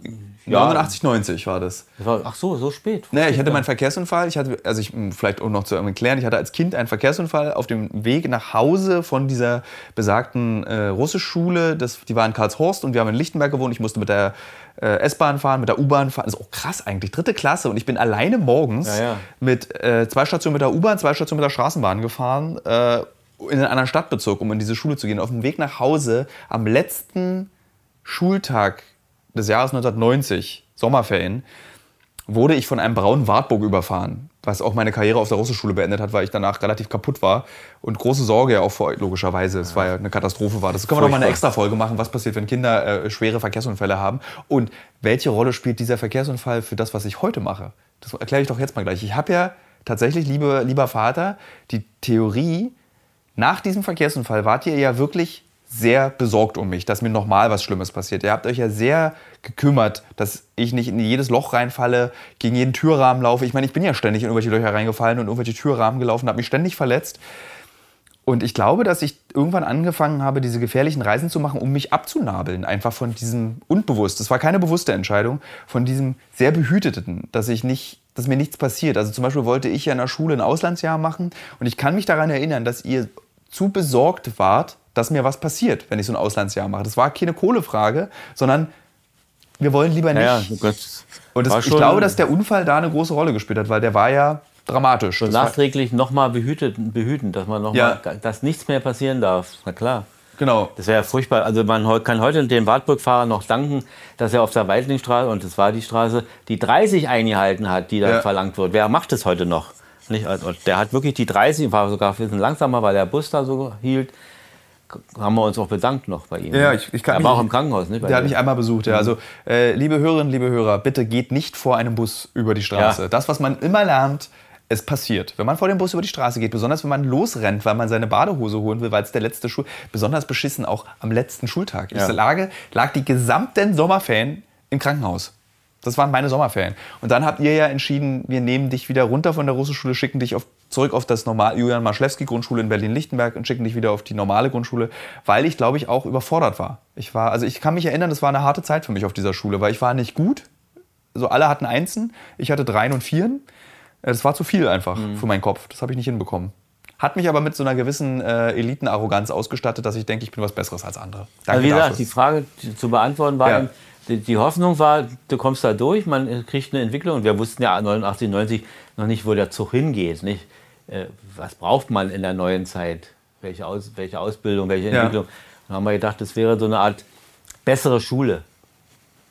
89, 90 war das. das war, ach so, so spät. Naja, ich hatte meinen Verkehrsunfall. Ich hatte, also ich, vielleicht auch noch zu erklären, ich hatte als Kind einen Verkehrsunfall auf dem Weg nach Hause von dieser besagten äh, Russischschule. Das, die war in Karlshorst und wir haben in Lichtenberg gewohnt. Ich musste mit der äh, S-Bahn fahren, mit der U-Bahn fahren. Das ist auch krass eigentlich. Dritte Klasse und ich bin alleine morgens ja, ja. mit äh, zwei Stationen mit der U-Bahn, zwei Stationen mit der Straßenbahn gefahren äh, in einen anderen Stadtbezirk, um in diese Schule zu gehen. Auf dem Weg nach Hause am letzten Schultag des Jahres 1990, Sommerferien, wurde ich von einem braunen Wartburg überfahren, was auch meine Karriere auf der Russischen beendet hat, weil ich danach relativ kaputt war und große Sorge ja auch vor, logischerweise, es war ja eine Katastrophe war. Das können wir doch mal eine extra Folge machen, was passiert, wenn Kinder äh, schwere Verkehrsunfälle haben und welche Rolle spielt dieser Verkehrsunfall für das, was ich heute mache? Das erkläre ich doch jetzt mal gleich. Ich habe ja tatsächlich, liebe, lieber Vater, die Theorie, nach diesem Verkehrsunfall wart ihr ja wirklich sehr besorgt um mich, dass mir nochmal was Schlimmes passiert. Ihr habt euch ja sehr gekümmert, dass ich nicht in jedes Loch reinfalle, gegen jeden Türrahmen laufe. Ich meine, ich bin ja ständig in irgendwelche Löcher reingefallen und irgendwelche Türrahmen gelaufen, habe mich ständig verletzt. Und ich glaube, dass ich irgendwann angefangen habe, diese gefährlichen Reisen zu machen, um mich abzunabeln. Einfach von diesem unbewusst, das war keine bewusste Entscheidung, von diesem sehr behüteten, dass ich nicht, dass mir nichts passiert. Also zum Beispiel wollte ich ja in der Schule ein Auslandsjahr machen und ich kann mich daran erinnern, dass ihr zu besorgt wart, dass mir was passiert, wenn ich so ein Auslandsjahr mache. Das war keine Kohlefrage, sondern wir wollen lieber nicht. Ja, ja, oh und das, ich glaube, dass der Unfall da eine große Rolle gespielt hat, weil der war ja dramatisch. So nachträglich nochmal behüten, dass man noch ja. mal, dass nichts mehr passieren darf. Na klar. Genau. Das wäre ja furchtbar. Also man kann heute dem Wartburg-Fahrer noch danken, dass er auf der Weidlingstraße, und das war die Straße, die 30 eingehalten hat, die da ja. verlangt wird. Wer macht das heute noch? Nicht? Also der hat wirklich die 30, war sogar ein bisschen langsamer, weil der Bus da so hielt haben wir uns auch bedankt noch bei ihm. Ja, ich, ich kann er war auch im Krankenhaus, ne? Der hat mich einmal besucht, ja. Also, äh, liebe Hörerinnen, liebe Hörer, bitte geht nicht vor einem Bus über die Straße. Ja. Das, was man immer lernt, es passiert. Wenn man vor dem Bus über die Straße geht, besonders wenn man losrennt, weil man seine Badehose holen will, weil es der letzte Schul... Besonders beschissen auch am letzten Schultag. Ja. Ich lag, lag die gesamten Sommerferien im Krankenhaus. Das waren meine Sommerferien. Und dann habt ihr ja entschieden, wir nehmen dich wieder runter von der Russischschule, schicken dich auf, zurück auf das normale Julian Marschlewski Grundschule in Berlin-Lichtenberg und schicken dich wieder auf die normale Grundschule, weil ich, glaube ich, auch überfordert war. Ich war, also ich kann mich erinnern, das war eine harte Zeit für mich auf dieser Schule, weil ich war nicht gut. Also alle hatten Einsen, ich hatte Dreien und Vieren. Äh, Das war zu viel einfach für meinen Kopf. Das habe ich nicht hinbekommen. Hat mich aber mit so einer gewissen äh, Elitenarroganz ausgestattet, dass ich denke, ich bin was Besseres als andere. Danke Also wie gesagt, dafür. die Frage zu beantworten war, Ja. Die, die Hoffnung war, du kommst da durch, man kriegt eine Entwicklung. Und wir wussten ja 89, 90 noch nicht, wo der Zug hingeht. Nicht? Äh, was braucht man in der neuen Zeit? Welche, Aus, welche Ausbildung, welche Ja. Entwicklung? Dann haben wir gedacht, das wäre so eine Art bessere Schule.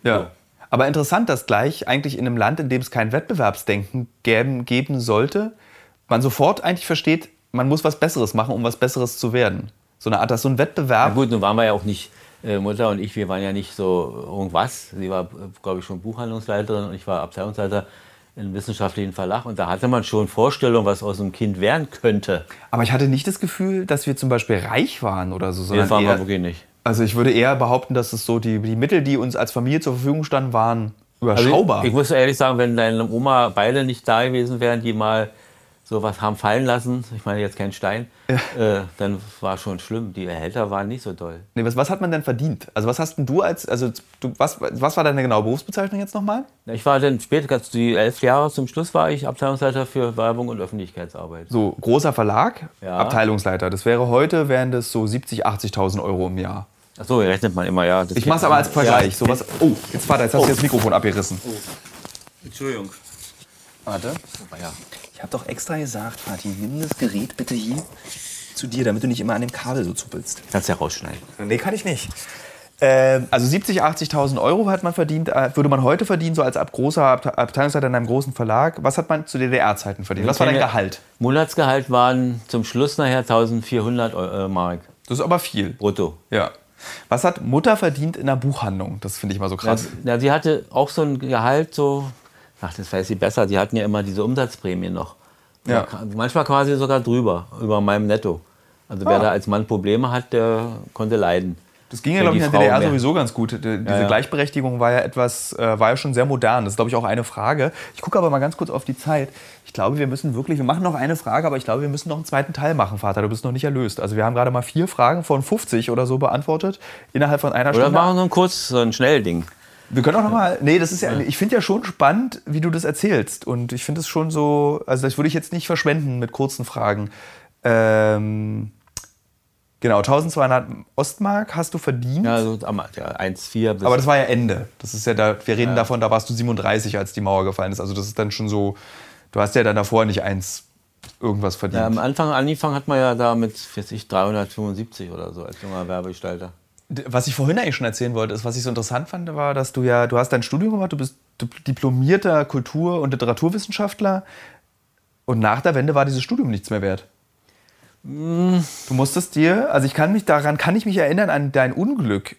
Ja. Aber interessant, dass gleich eigentlich in einem Land, in dem es kein Wettbewerbsdenken geben, geben sollte, man sofort eigentlich versteht, man muss was Besseres machen, um was Besseres zu werden. So eine Art, dass so ein Na Wettbewerb. gut, nun waren wir ja auch nicht, Mutter und ich, wir waren ja nicht so irgendwas. Sie war, glaube ich, schon Buchhandlungsleiterin und ich war Abteilungsleiter im wissenschaftlichen Verlag. Und da hatte man schon Vorstellungen, was aus einem Kind werden könnte. Aber ich hatte nicht das Gefühl, dass wir zum Beispiel reich waren oder so, sondern Das waren wir wirklich nicht. also ich würde eher behaupten, dass es so die, die Mittel, die uns als Familie zur Verfügung standen, waren überschaubar. Also ich, ich muss ehrlich sagen, wenn deine Oma beide nicht da gewesen wären, die mal sowas haben fallen lassen, ich meine jetzt kein Stein, äh, dann war schon schlimm. Die Erhälter waren nicht so doll. nee, was, was hat man denn verdient? Also was hast denn du als, also du, was, was war deine genaue Berufsbezeichnung jetzt nochmal? Ich war dann später, ganz die elf Jahre zum Schluss war ich Abteilungsleiter für Werbung und Öffentlichkeitsarbeit. So, großer Verlag, Ja. Abteilungsleiter. Das wäre heute, wären das so 70.000, 80.000 Euro im Jahr. Achso, rechnet man immer, ja. Das Ich mach's aber als Vergleich. Ja. So was, oh, jetzt Vater, jetzt hast du das Mikrofon abgerissen. Entschuldigung. Warte. Ja. Ich habe doch extra gesagt, Vati, nimm das Gerät bitte hier zu dir, damit du nicht immer an dem Kabel so zuppelst. Kannst ja rausschneiden. Nee, kann ich nicht. Ähm, also 70.000, 80.000 Euro hat man verdient, äh, würde man heute verdienen, so als ab großer Abte- Abteilungsleiter in einem großen Verlag. Was hat man zu DDR-Zeiten verdient? Was war dein Gehalt? Monatsgehalt waren zum Schluss nachher 1400 Eu- äh, Mark Das ist aber viel. brutto. Ja. Was hat Mutter verdient in der Buchhandlung? Das finde ich mal so krass. Ja, sie hatte auch so ein Gehalt, so, ach, das weiß sie besser, die hatten ja immer diese Umsatzprämie noch. Ja. Ja. Manchmal quasi sogar drüber, über meinem Netto. Also wer Ah. da als Mann Probleme hat, der konnte leiden. Das ging ja, glaube ich, in der DDR mehr- sowieso ganz gut. Die- Diese ja. Gleichberechtigung war ja etwas, äh, war ja schon sehr modern. Das ist, glaube ich, auch eine Frage. Ich gucke aber mal ganz kurz auf die Zeit. Ich glaube, wir müssen wirklich, wir machen noch eine Frage, aber ich glaube, wir müssen noch einen zweiten Teil machen, Vater. Du bist noch nicht erlöst. Also wir haben gerade mal vier Fragen von 50 oder so beantwortet innerhalb von einer Oder Stunde. machen wir so ein kurz, so ein Schnellding. Wir können auch noch mal. Nee, das ist ja. Ich finde ja schon spannend, wie du das erzählst. Und ich finde es schon so. Also das würde ich jetzt nicht verschwenden mit kurzen Fragen. Ähm, genau, 1200 Ostmark hast du verdient. Ja, so am- ja, 1,4 bis. Aber das war ja Ende. Das ist ja da, wir reden davon, da warst du 37, als die Mauer gefallen ist. Also das ist dann schon so, du hast ja dann davor nicht eins irgendwas verdient. ja, am Anfang angefangen hat man ja da mit, weiß ich, 375 oder so als junger Werbegestalter. Was ich vorhin eigentlich schon erzählen wollte, ist, was ich so interessant fand, war, dass du ja, du hast dein Studium gemacht, du bist diplomierter Kultur- und Literaturwissenschaftler und nach der Wende war dieses Studium nichts mehr wert. Du musstest dir, also ich kann mich daran, kann ich mich erinnern an dein Unglück,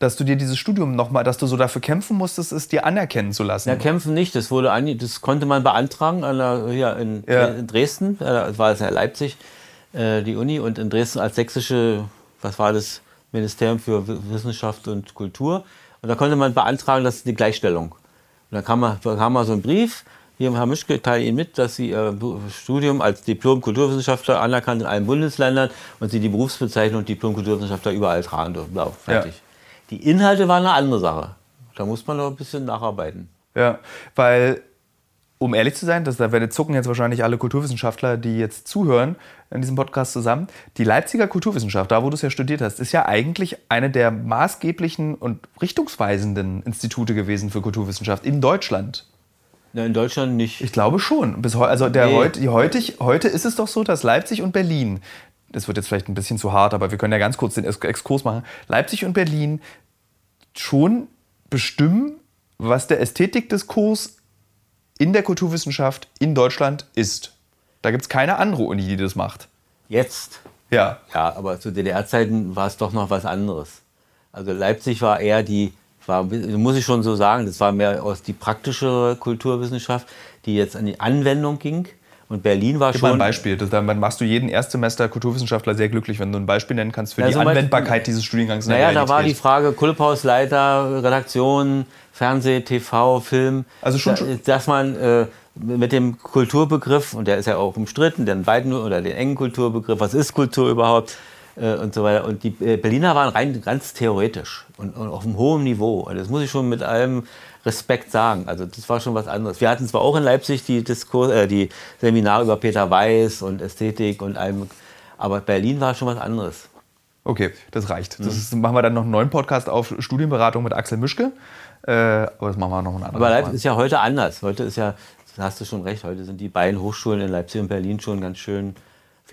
dass du dir dieses Studium nochmal, dass du so dafür kämpfen musstest, es dir anerkennen zu lassen. Ja, kämpfen nicht. Das, wurde das konnte man beantragen an der, hier in, Ja. in Dresden. Äh, Das war es ja Leipzig, äh, die Uni. Und in Dresden als sächsische, was war das, Ministerium für Wissenschaft und Kultur. Und da konnte man beantragen, das ist die Gleichstellung. Und dann kam mal, bekam man so einen Brief. Hier, Herr Mischke, teile Ihnen mit, dass Sie Ihr Studium als Diplom-Kulturwissenschaftler anerkannt in allen Bundesländern und Sie die Berufsbezeichnung Diplom-Kulturwissenschaftler überall tragen dürfen. Blau, fertig. Die Inhalte waren eine andere Sache. Da muss man noch ein bisschen nacharbeiten. Ja, weil, um ehrlich zu sein, das, da werden zucken jetzt wahrscheinlich alle Kulturwissenschaftler, die jetzt zuhören in diesem Podcast zusammen. Die Leipziger Kulturwissenschaft, da wo du es ja studiert hast, ist ja eigentlich eine der maßgeblichen und richtungsweisenden Institute gewesen für Kulturwissenschaft in Deutschland. Ja, in Deutschland nicht. Ich glaube schon. Bis heu, also der Nee. heut, heutig, heute ist es doch so, dass Leipzig und Berlin, das wird jetzt vielleicht ein bisschen zu hart, aber wir können ja ganz kurz den Ex- Exkurs machen, Leipzig und Berlin schon bestimmen, was der Ästhetikdiskurs in der Kulturwissenschaft in Deutschland ist. Da gibt es keine andere Uni, die das macht. Jetzt. Ja. Ja, aber zu DDR-Zeiten war es doch noch was anderes. Also Leipzig war eher die, war, muss ich schon so sagen, das war mehr aus die praktische Kulturwissenschaft, die jetzt an die Anwendung ging. Und Berlin war Gib schon. mal ein Beispiel. Das, dann machst du jeden Erstsemester Kulturwissenschaftler sehr glücklich, wenn du ein Beispiel nennen kannst für Ja, die Anwendbarkeit dieses Studiengangs. in der Naja, da war die. Frage Kulthausleiter, Redaktion, Fernseh, TV, Film. Also schon- Da- dass man äh, mit dem Kulturbegriff, und der ist ja auch umstritten, den weiten oder den engen Kulturbegriff, was ist Kultur überhaupt äh, und so weiter. Und die äh, Berliner waren rein ganz theoretisch und, und auf einem hohen Niveau. Und das muss ich schon mit allem Respekt sagen. Also das war schon was anderes. Wir hatten zwar auch in Leipzig die, Diskurs, äh, die Seminare über Peter Weiß und Ästhetik und allem, aber Berlin war schon was anderes. Okay, das reicht. Das ist, machen wir dann noch einen neuen Podcast auf Studienberatung mit Axel Mischke. Äh, aber das machen wir noch ein anderes Aber Leipzig ist ja heute anders. Heute ist ja, da hast du schon recht, heute sind die beiden Hochschulen in Leipzig und Berlin schon ganz schön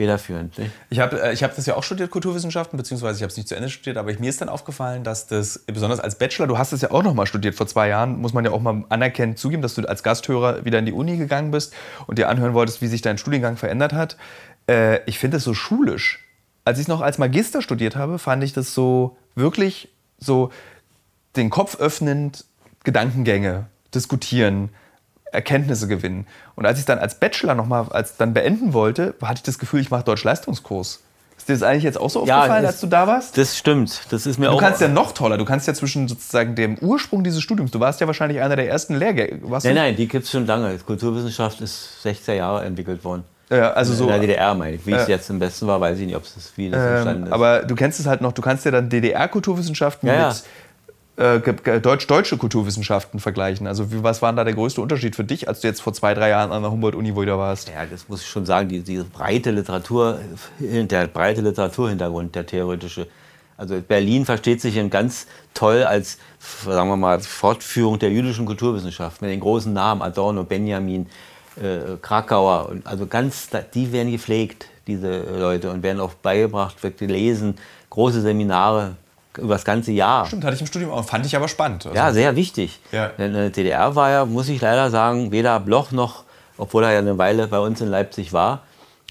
federführend. Nicht? Ich habe äh, ich hab das ja auch studiert, Kulturwissenschaften, beziehungsweise ich habe es nicht zu Ende studiert, aber mir ist dann aufgefallen, dass das, besonders als Bachelor, du hast es ja auch noch mal studiert vor zwei Jahren, muss man ja auch mal anerkennend zugeben, dass du als Gasthörer wieder in die Uni gegangen bist und dir anhören wolltest, wie sich dein Studiengang verändert hat. Äh, ich finde es so schulisch. Als ich noch als Magister studiert habe, fand ich das so wirklich so den Kopf öffnend Gedankengänge diskutieren, Erkenntnisse gewinnen. Und als ich dann als Bachelor nochmal als dann beenden wollte, hatte ich das Gefühl, ich mache Deutsch-Leistungskurs. Ist dir das eigentlich jetzt auch so Ja, aufgefallen, das- als du da warst? Das stimmt. Das ist mir Du auch. kannst ja noch toller. Du kannst ja zwischen sozusagen dem Ursprung dieses Studiums, du warst ja wahrscheinlich einer der ersten Lehrgänge. Nein, du? nein, die gibt es schon lange. Kulturwissenschaft ist 16 Jahre entwickelt worden. Ja, also so. in der DDR meine ich. Wie es Ja. jetzt am besten war, weiß ich nicht, ob es wie das entstanden Ähm, ist. aber du kennst es halt noch, du kannst ja dann DDR-Kulturwissenschaften ja. mit äh, deutsch-deutsche Kulturwissenschaften vergleichen. Also wie, was war da der größte Unterschied für dich, als du jetzt vor zwei, drei Jahren an der Humboldt-Uni wieder warst? Ja, das muss ich schon sagen, die, diese breite Literatur, der breite Literaturhintergrund, der theoretische. Also Berlin versteht sich ganz toll als, sagen wir mal, Fortführung der jüdischen Kulturwissenschaft mit den großen Namen Adorno, Benjamin, äh, Krakauer. Und also ganz, die werden gepflegt, diese Leute, und werden auch beigebracht, wird gelesen, große Seminare über das ganze Jahr. Stimmt, hatte ich im Studium auch. Fand ich aber spannend. Also, Ja, sehr wichtig. Ja. Denn in der DDR war ja, muss ich leider sagen, weder Bloch noch, obwohl er ja eine Weile bei uns in Leipzig war,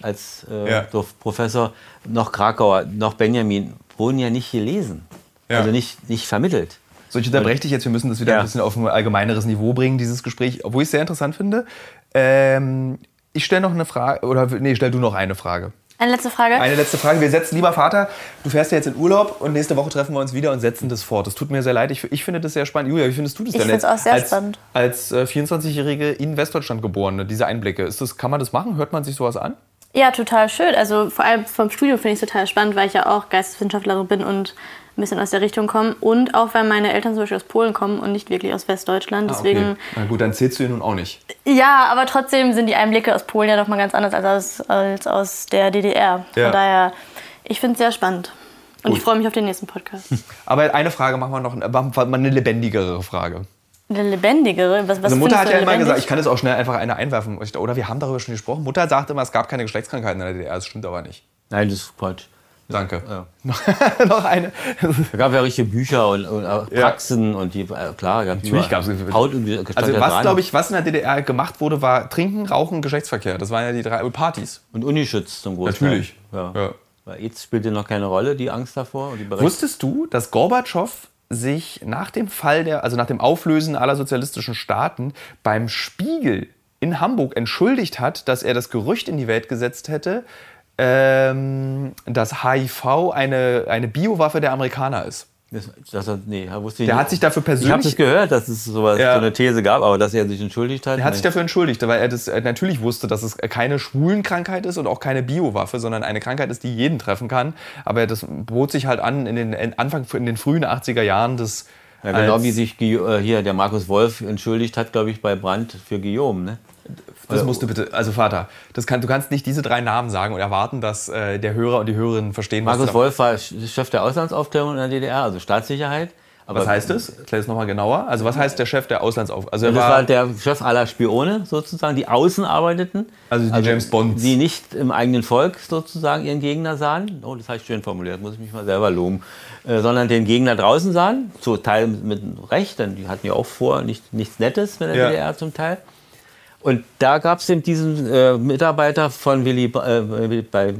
als äh, Ja. so Professor, noch Krakauer, noch Benjamin, wurden ja nicht gelesen. Ja. Also nicht, nicht vermittelt. So, ich unterbreche dich jetzt, wir müssen das wieder Ja. ein bisschen auf ein allgemeineres Niveau bringen, dieses Gespräch, obwohl ich es sehr interessant finde. Ähm, ich stelle noch eine Frage, oder nee, stell du noch eine Frage. Eine letzte Frage. Eine letzte Frage. Wir setzen, lieber Vater, du fährst ja jetzt in Urlaub und nächste Woche treffen wir uns wieder und setzen das fort. Das tut mir sehr leid. Ich, ich finde das sehr spannend. Julia, wie findest du das Ich denn find's jetzt auch sehr als, spannend. Als äh, 24-jährige in Westdeutschland geborene, diese Einblicke? Ist das, kann man das machen? Hört man sich sowas an? Ja, total schön. Also vor allem vom Studium finde ich es total spannend, weil ich ja auch Geisteswissenschaftlerin bin und ein bisschen aus der Richtung komme. Und auch weil meine Eltern zum Beispiel aus Polen kommen und nicht wirklich aus Westdeutschland. Deswegen, Ah, okay. Na gut, dann zählst du ihn nun auch nicht. ja, aber trotzdem sind die Einblicke aus Polen ja doch mal ganz anders als aus, als aus der DDR. Von Ja. daher, ich finde es sehr spannend. Und ich Gut. freue mich auf den nächsten Podcast. Aber eine Frage machen wir noch, wir mal eine lebendigere Frage. Eine lebendigere? Was, was Also Mutter hat ja immer gesagt, ich kann jetzt auch schnell einfach eine einwerfen. Oder wir haben darüber schon gesprochen. Mutter sagt immer, es gab keine Geschlechtskrankheiten in der DDR. Das stimmt aber nicht. Nein, das ist Quatsch. Danke. Ja. noch eine. Da gab ja richtige Bücher und, und auch Ja. Praxen und die, äh, klar, gab Natürlich gab's es. Haut und Also was, glaube ich, was in der DDR gemacht wurde, war Trinken, Rauchen, Geschlechtsverkehr. Das waren ja die drei und Partys. Und Unischutz zum Großteil. Natürlich. Ja. Ja. Weil AIDS spielte noch keine Rolle, die Angst davor. Und die. Wusstest du, dass Gorbatschow sich nach dem Fall der, also nach dem Auflösen aller sozialistischen Staaten beim Spiegel in Hamburg entschuldigt hat, dass er das Gerücht in die Welt gesetzt hätte, ähm, dass HIV eine, eine Biowaffe der Amerikaner ist. Das, das, hat- nee, wusste ich Der nicht. hat sich dafür Ich habe persönlich das gehört, dass es sowas, Ja. so eine These gab, aber dass er sich entschuldigt hat. Er hat sich dafür entschuldigt, weil er das äh, natürlich wusste, dass es keine Schwulenkrankheit ist und auch keine Biowaffe, sondern eine Krankheit ist, die jeden treffen kann. Aber das bot sich halt an in den Anfang in den frühen 80er Jahren des ja, genau wie sich äh, hier der Markus Wolf entschuldigt hat, glaube ich, bei Brandt für Guillaume. Ne? Das musst du bitte, also Vater, das kann, du kannst nicht diese drei Namen sagen und erwarten, dass äh, der Hörer und die Hörerin verstehen, was, Markus Wolf war Chef der Auslandsaufklärung in der DDR, also Staatssicherheit. Aber was heißt das? Erklär es nochmal genauer. Also was heißt der Chef der Auslandsauf... Also er Das war, war der Chef aller Spione sozusagen, die außen arbeiteten. Also die James Bonds. Die nicht im eigenen Volk sozusagen ihren Gegner sahen. Oh, das habe ich schön formuliert, muss ich mich mal selber loben. Äh, sondern den Gegner draußen sahen. Zum Teil mit Recht, denn die hatten ja auch vor nicht, nichts Nettes mit der Ja. DDR zum Teil. Und da gab es eben diesen äh, Mitarbeiter von Willy, äh, bei, äh,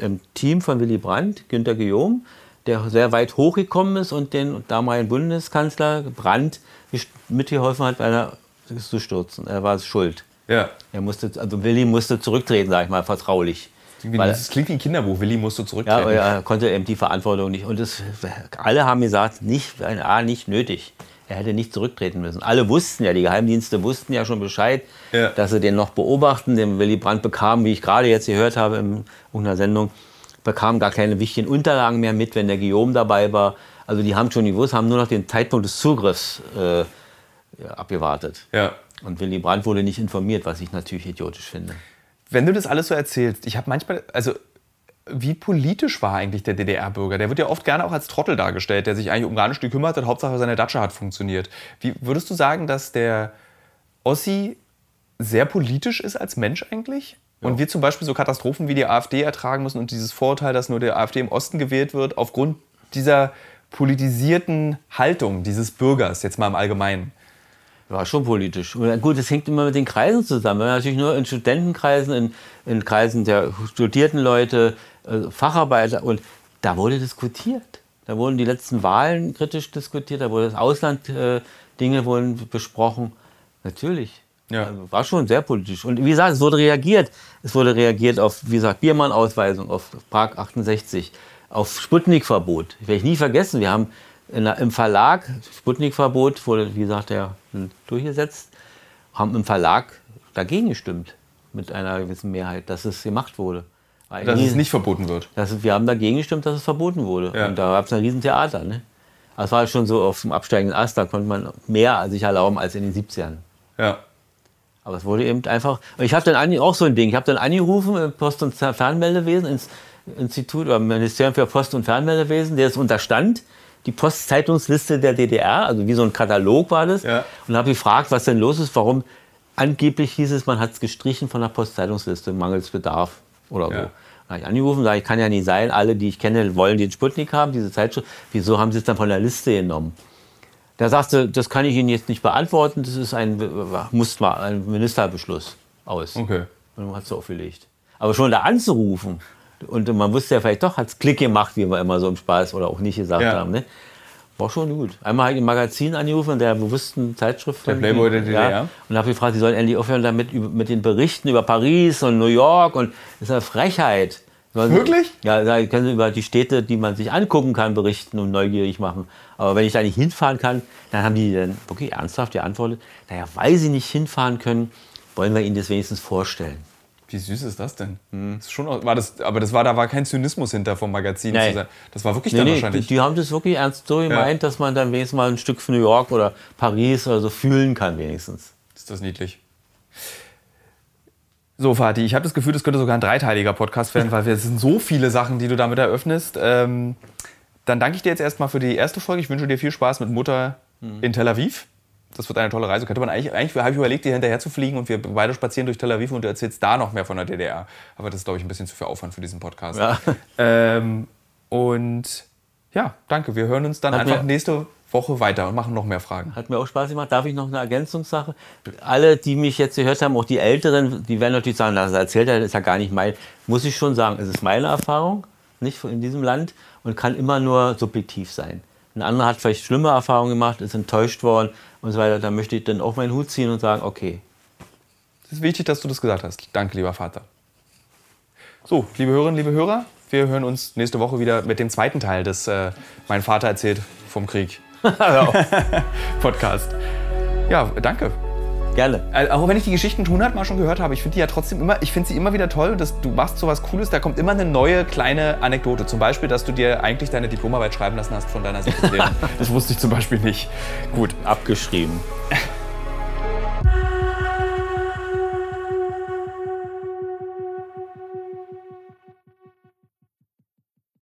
im Team von Willy Brandt, Günter Guillaume, der sehr weit hochgekommen ist und den damaligen Bundeskanzler Brandt mitgeholfen hat, einer zu stürzen. Er war schuld. Ja. Er musste, also Willi musste zurücktreten, sag ich mal, vertraulich. Weil, das klingt wie ein Kinderbuch. Willi musste zurücktreten. Ja, er konnte eben die Verantwortung nicht. Und das, alle haben gesagt, nicht, A, nicht nötig. Er hätte nicht zurücktreten müssen. Alle wussten ja, die Geheimdienste wussten ja schon Bescheid, ja. dass sie den noch beobachten. Den Willy Brandt bekam, wie ich gerade jetzt gehört habe in irgendeiner Sendung, bekam gar keine wichtigen Unterlagen mehr mit, wenn der Guillaume dabei war. Also die haben schon gewusst, haben nur noch den Zeitpunkt des Zugriffs äh, abgewartet. Ja. Und Willy Brandt wurde nicht informiert, was ich natürlich idiotisch finde. Wenn du das alles so erzählst, ich habe manchmal, also wie politisch war eigentlich der DDR-Bürger? Der wird ja oft gerne auch als Trottel dargestellt, der sich eigentlich um gar nichts gekümmert hat, Hauptsache seine Datsche hat funktioniert. Wie würdest du sagen, dass der Ossi sehr politisch ist als Mensch eigentlich? Ja. Und wir zum Beispiel so Katastrophen wie die AfD ertragen müssen und dieses Vorurteil, dass nur der AfD im Osten gewählt wird, aufgrund dieser politisierten Haltung dieses Bürgers, jetzt mal im Allgemeinen. War schon politisch. Und gut, es hängt immer mit den Kreisen zusammen. Wenn man natürlich nur in Studentenkreisen, in, in Kreisen der studierten Leute, äh, Facharbeiter und da wurde diskutiert. Da wurden die letzten Wahlen kritisch diskutiert, da wurde das Ausland, äh, Dinge wurden besprochen. Natürlich. Ja. Also war schon sehr politisch. Und wie gesagt, es wurde reagiert. Es wurde reagiert auf, wie gesagt, Biermann-Ausweisung, auf Prag 68, auf Sputnik-Verbot. Werde ich nie vergessen. Wir haben der, im Verlag, Sputnik-Verbot wurde, wie gesagt, ja, durchgesetzt, haben im Verlag dagegen gestimmt. Mit einer gewissen Mehrheit, dass es gemacht wurde. Ein dass es nicht verboten wird. Dass, wir haben dagegen gestimmt, dass es verboten wurde. Ja. Und da gab es ein Riesentheater. Ne? Das war schon so auf dem absteigenden Ast, da konnte man mehr sich erlauben als in den 70ern. Ja. Aber es wurde eben einfach. Ich habe dann auch so ein Ding. Ich habe dann angerufen im Post- und Fernmeldewesen, ins Institut oder Ministerium für Post- und Fernmeldewesen, der es unterstand die Postzeitungsliste der DDR, also wie so ein Katalog war das, ja. und habe gefragt, was denn los ist, warum angeblich hieß es, man hat es gestrichen von der Postzeitungsliste, mangels Bedarf oder so. Ja. Da habe ich angerufen, sage ich, kann ja nicht sein, alle, die ich kenne, wollen den Sputnik haben, diese Zeitschrift. Wieso haben sie es dann von der Liste genommen? Da sagte, das kann ich Ihnen jetzt nicht beantworten, das ist ein, muss mal ein Ministerbeschluss aus. Okay. Und dann hat es aufgelegt. Aber schon da anzurufen, und man wusste ja vielleicht doch, hat es Klick gemacht, wie wir immer so im Spaß oder auch nicht gesagt ja. haben. Ne? War schon gut. Einmal habe ich ein Magazin angerufen, der bewussten Zeitschrift. Der Playboy der DDR. Ja, und habe gefragt, sie sollen endlich aufhören damit mit den Berichten über Paris und New York. Und das ist eine Frechheit. Wirklich? Ja, da können sie über die Städte, die man sich angucken kann, berichten und neugierig machen. Aber wenn ich da nicht hinfahren kann, dann haben die dann wirklich ernsthaft geantwortet, naja, weil sie nicht hinfahren können, wollen wir ihnen das wenigstens vorstellen. Wie süß ist das denn? Hm. Das ist schon, war das, aber das war, da war kein Zynismus hinter vom Magazin. Nee. Das war wirklich nee, dann nee, wahrscheinlich. Die, die, haben das wirklich ernst so gemeint, ja. dass man dann wenigstens mal ein Stück von New York oder Paris oder so fühlen kann, wenigstens. Ist das niedlich. So, Fatih, ich habe das Gefühl, das könnte sogar ein dreiteiliger Podcast werden, weil es sind so viele Sachen, die du damit eröffnest. Ähm, dann danke ich dir jetzt erstmal für die erste Folge. Ich wünsche dir viel Spaß mit Mutter mhm. in Tel Aviv das wird eine tolle Reise. Könnte man eigentlich, eigentlich habe ich überlegt, dir hinterher zu fliegen und wir beide spazieren durch Tel Aviv und du erzählst da noch mehr von der DDR. Aber das ist, glaube ich, ein bisschen zu viel Aufwand für diesen Podcast. Ja. Ähm, und ja, danke. Wir hören uns dann Hat einfach nächste Woche weiter und machen noch mehr Fragen. Hat mir auch Spaß gemacht. Darf ich noch eine Ergänzungssache? Alle, die mich jetzt gehört haben, auch die Älteren, die werden natürlich sagen, das erzählt er, das ist ja gar nicht mein. Muss ich schon sagen, es ist meine Erfahrung, nicht in diesem Land und kann immer nur subjektiv sein. Ein anderer hat vielleicht schlimme Erfahrungen gemacht, ist enttäuscht worden und so weiter. Da möchte ich dann auch meinen Hut ziehen und sagen, okay. Es ist wichtig, dass du das gesagt hast. Danke, lieber Vater. So, liebe Hörerinnen, liebe Hörer, wir hören uns nächste Woche wieder mit dem zweiten Teil des äh, Mein Vater erzählt vom Krieg Podcast. Ja, danke. Gerne. Also, auch wenn ich die Geschichten schon hundertmal schon gehört habe, ich finde die ja trotzdem immer, ich finde sie immer wieder toll. Dass du machst so was Cooles, da kommt immer eine neue kleine Anekdote. Zum Beispiel, dass du dir eigentlich deine Diplomarbeit schreiben lassen hast von deiner Sekretärin. das wusste ich zum Beispiel nicht. Gut. Abgeschrieben.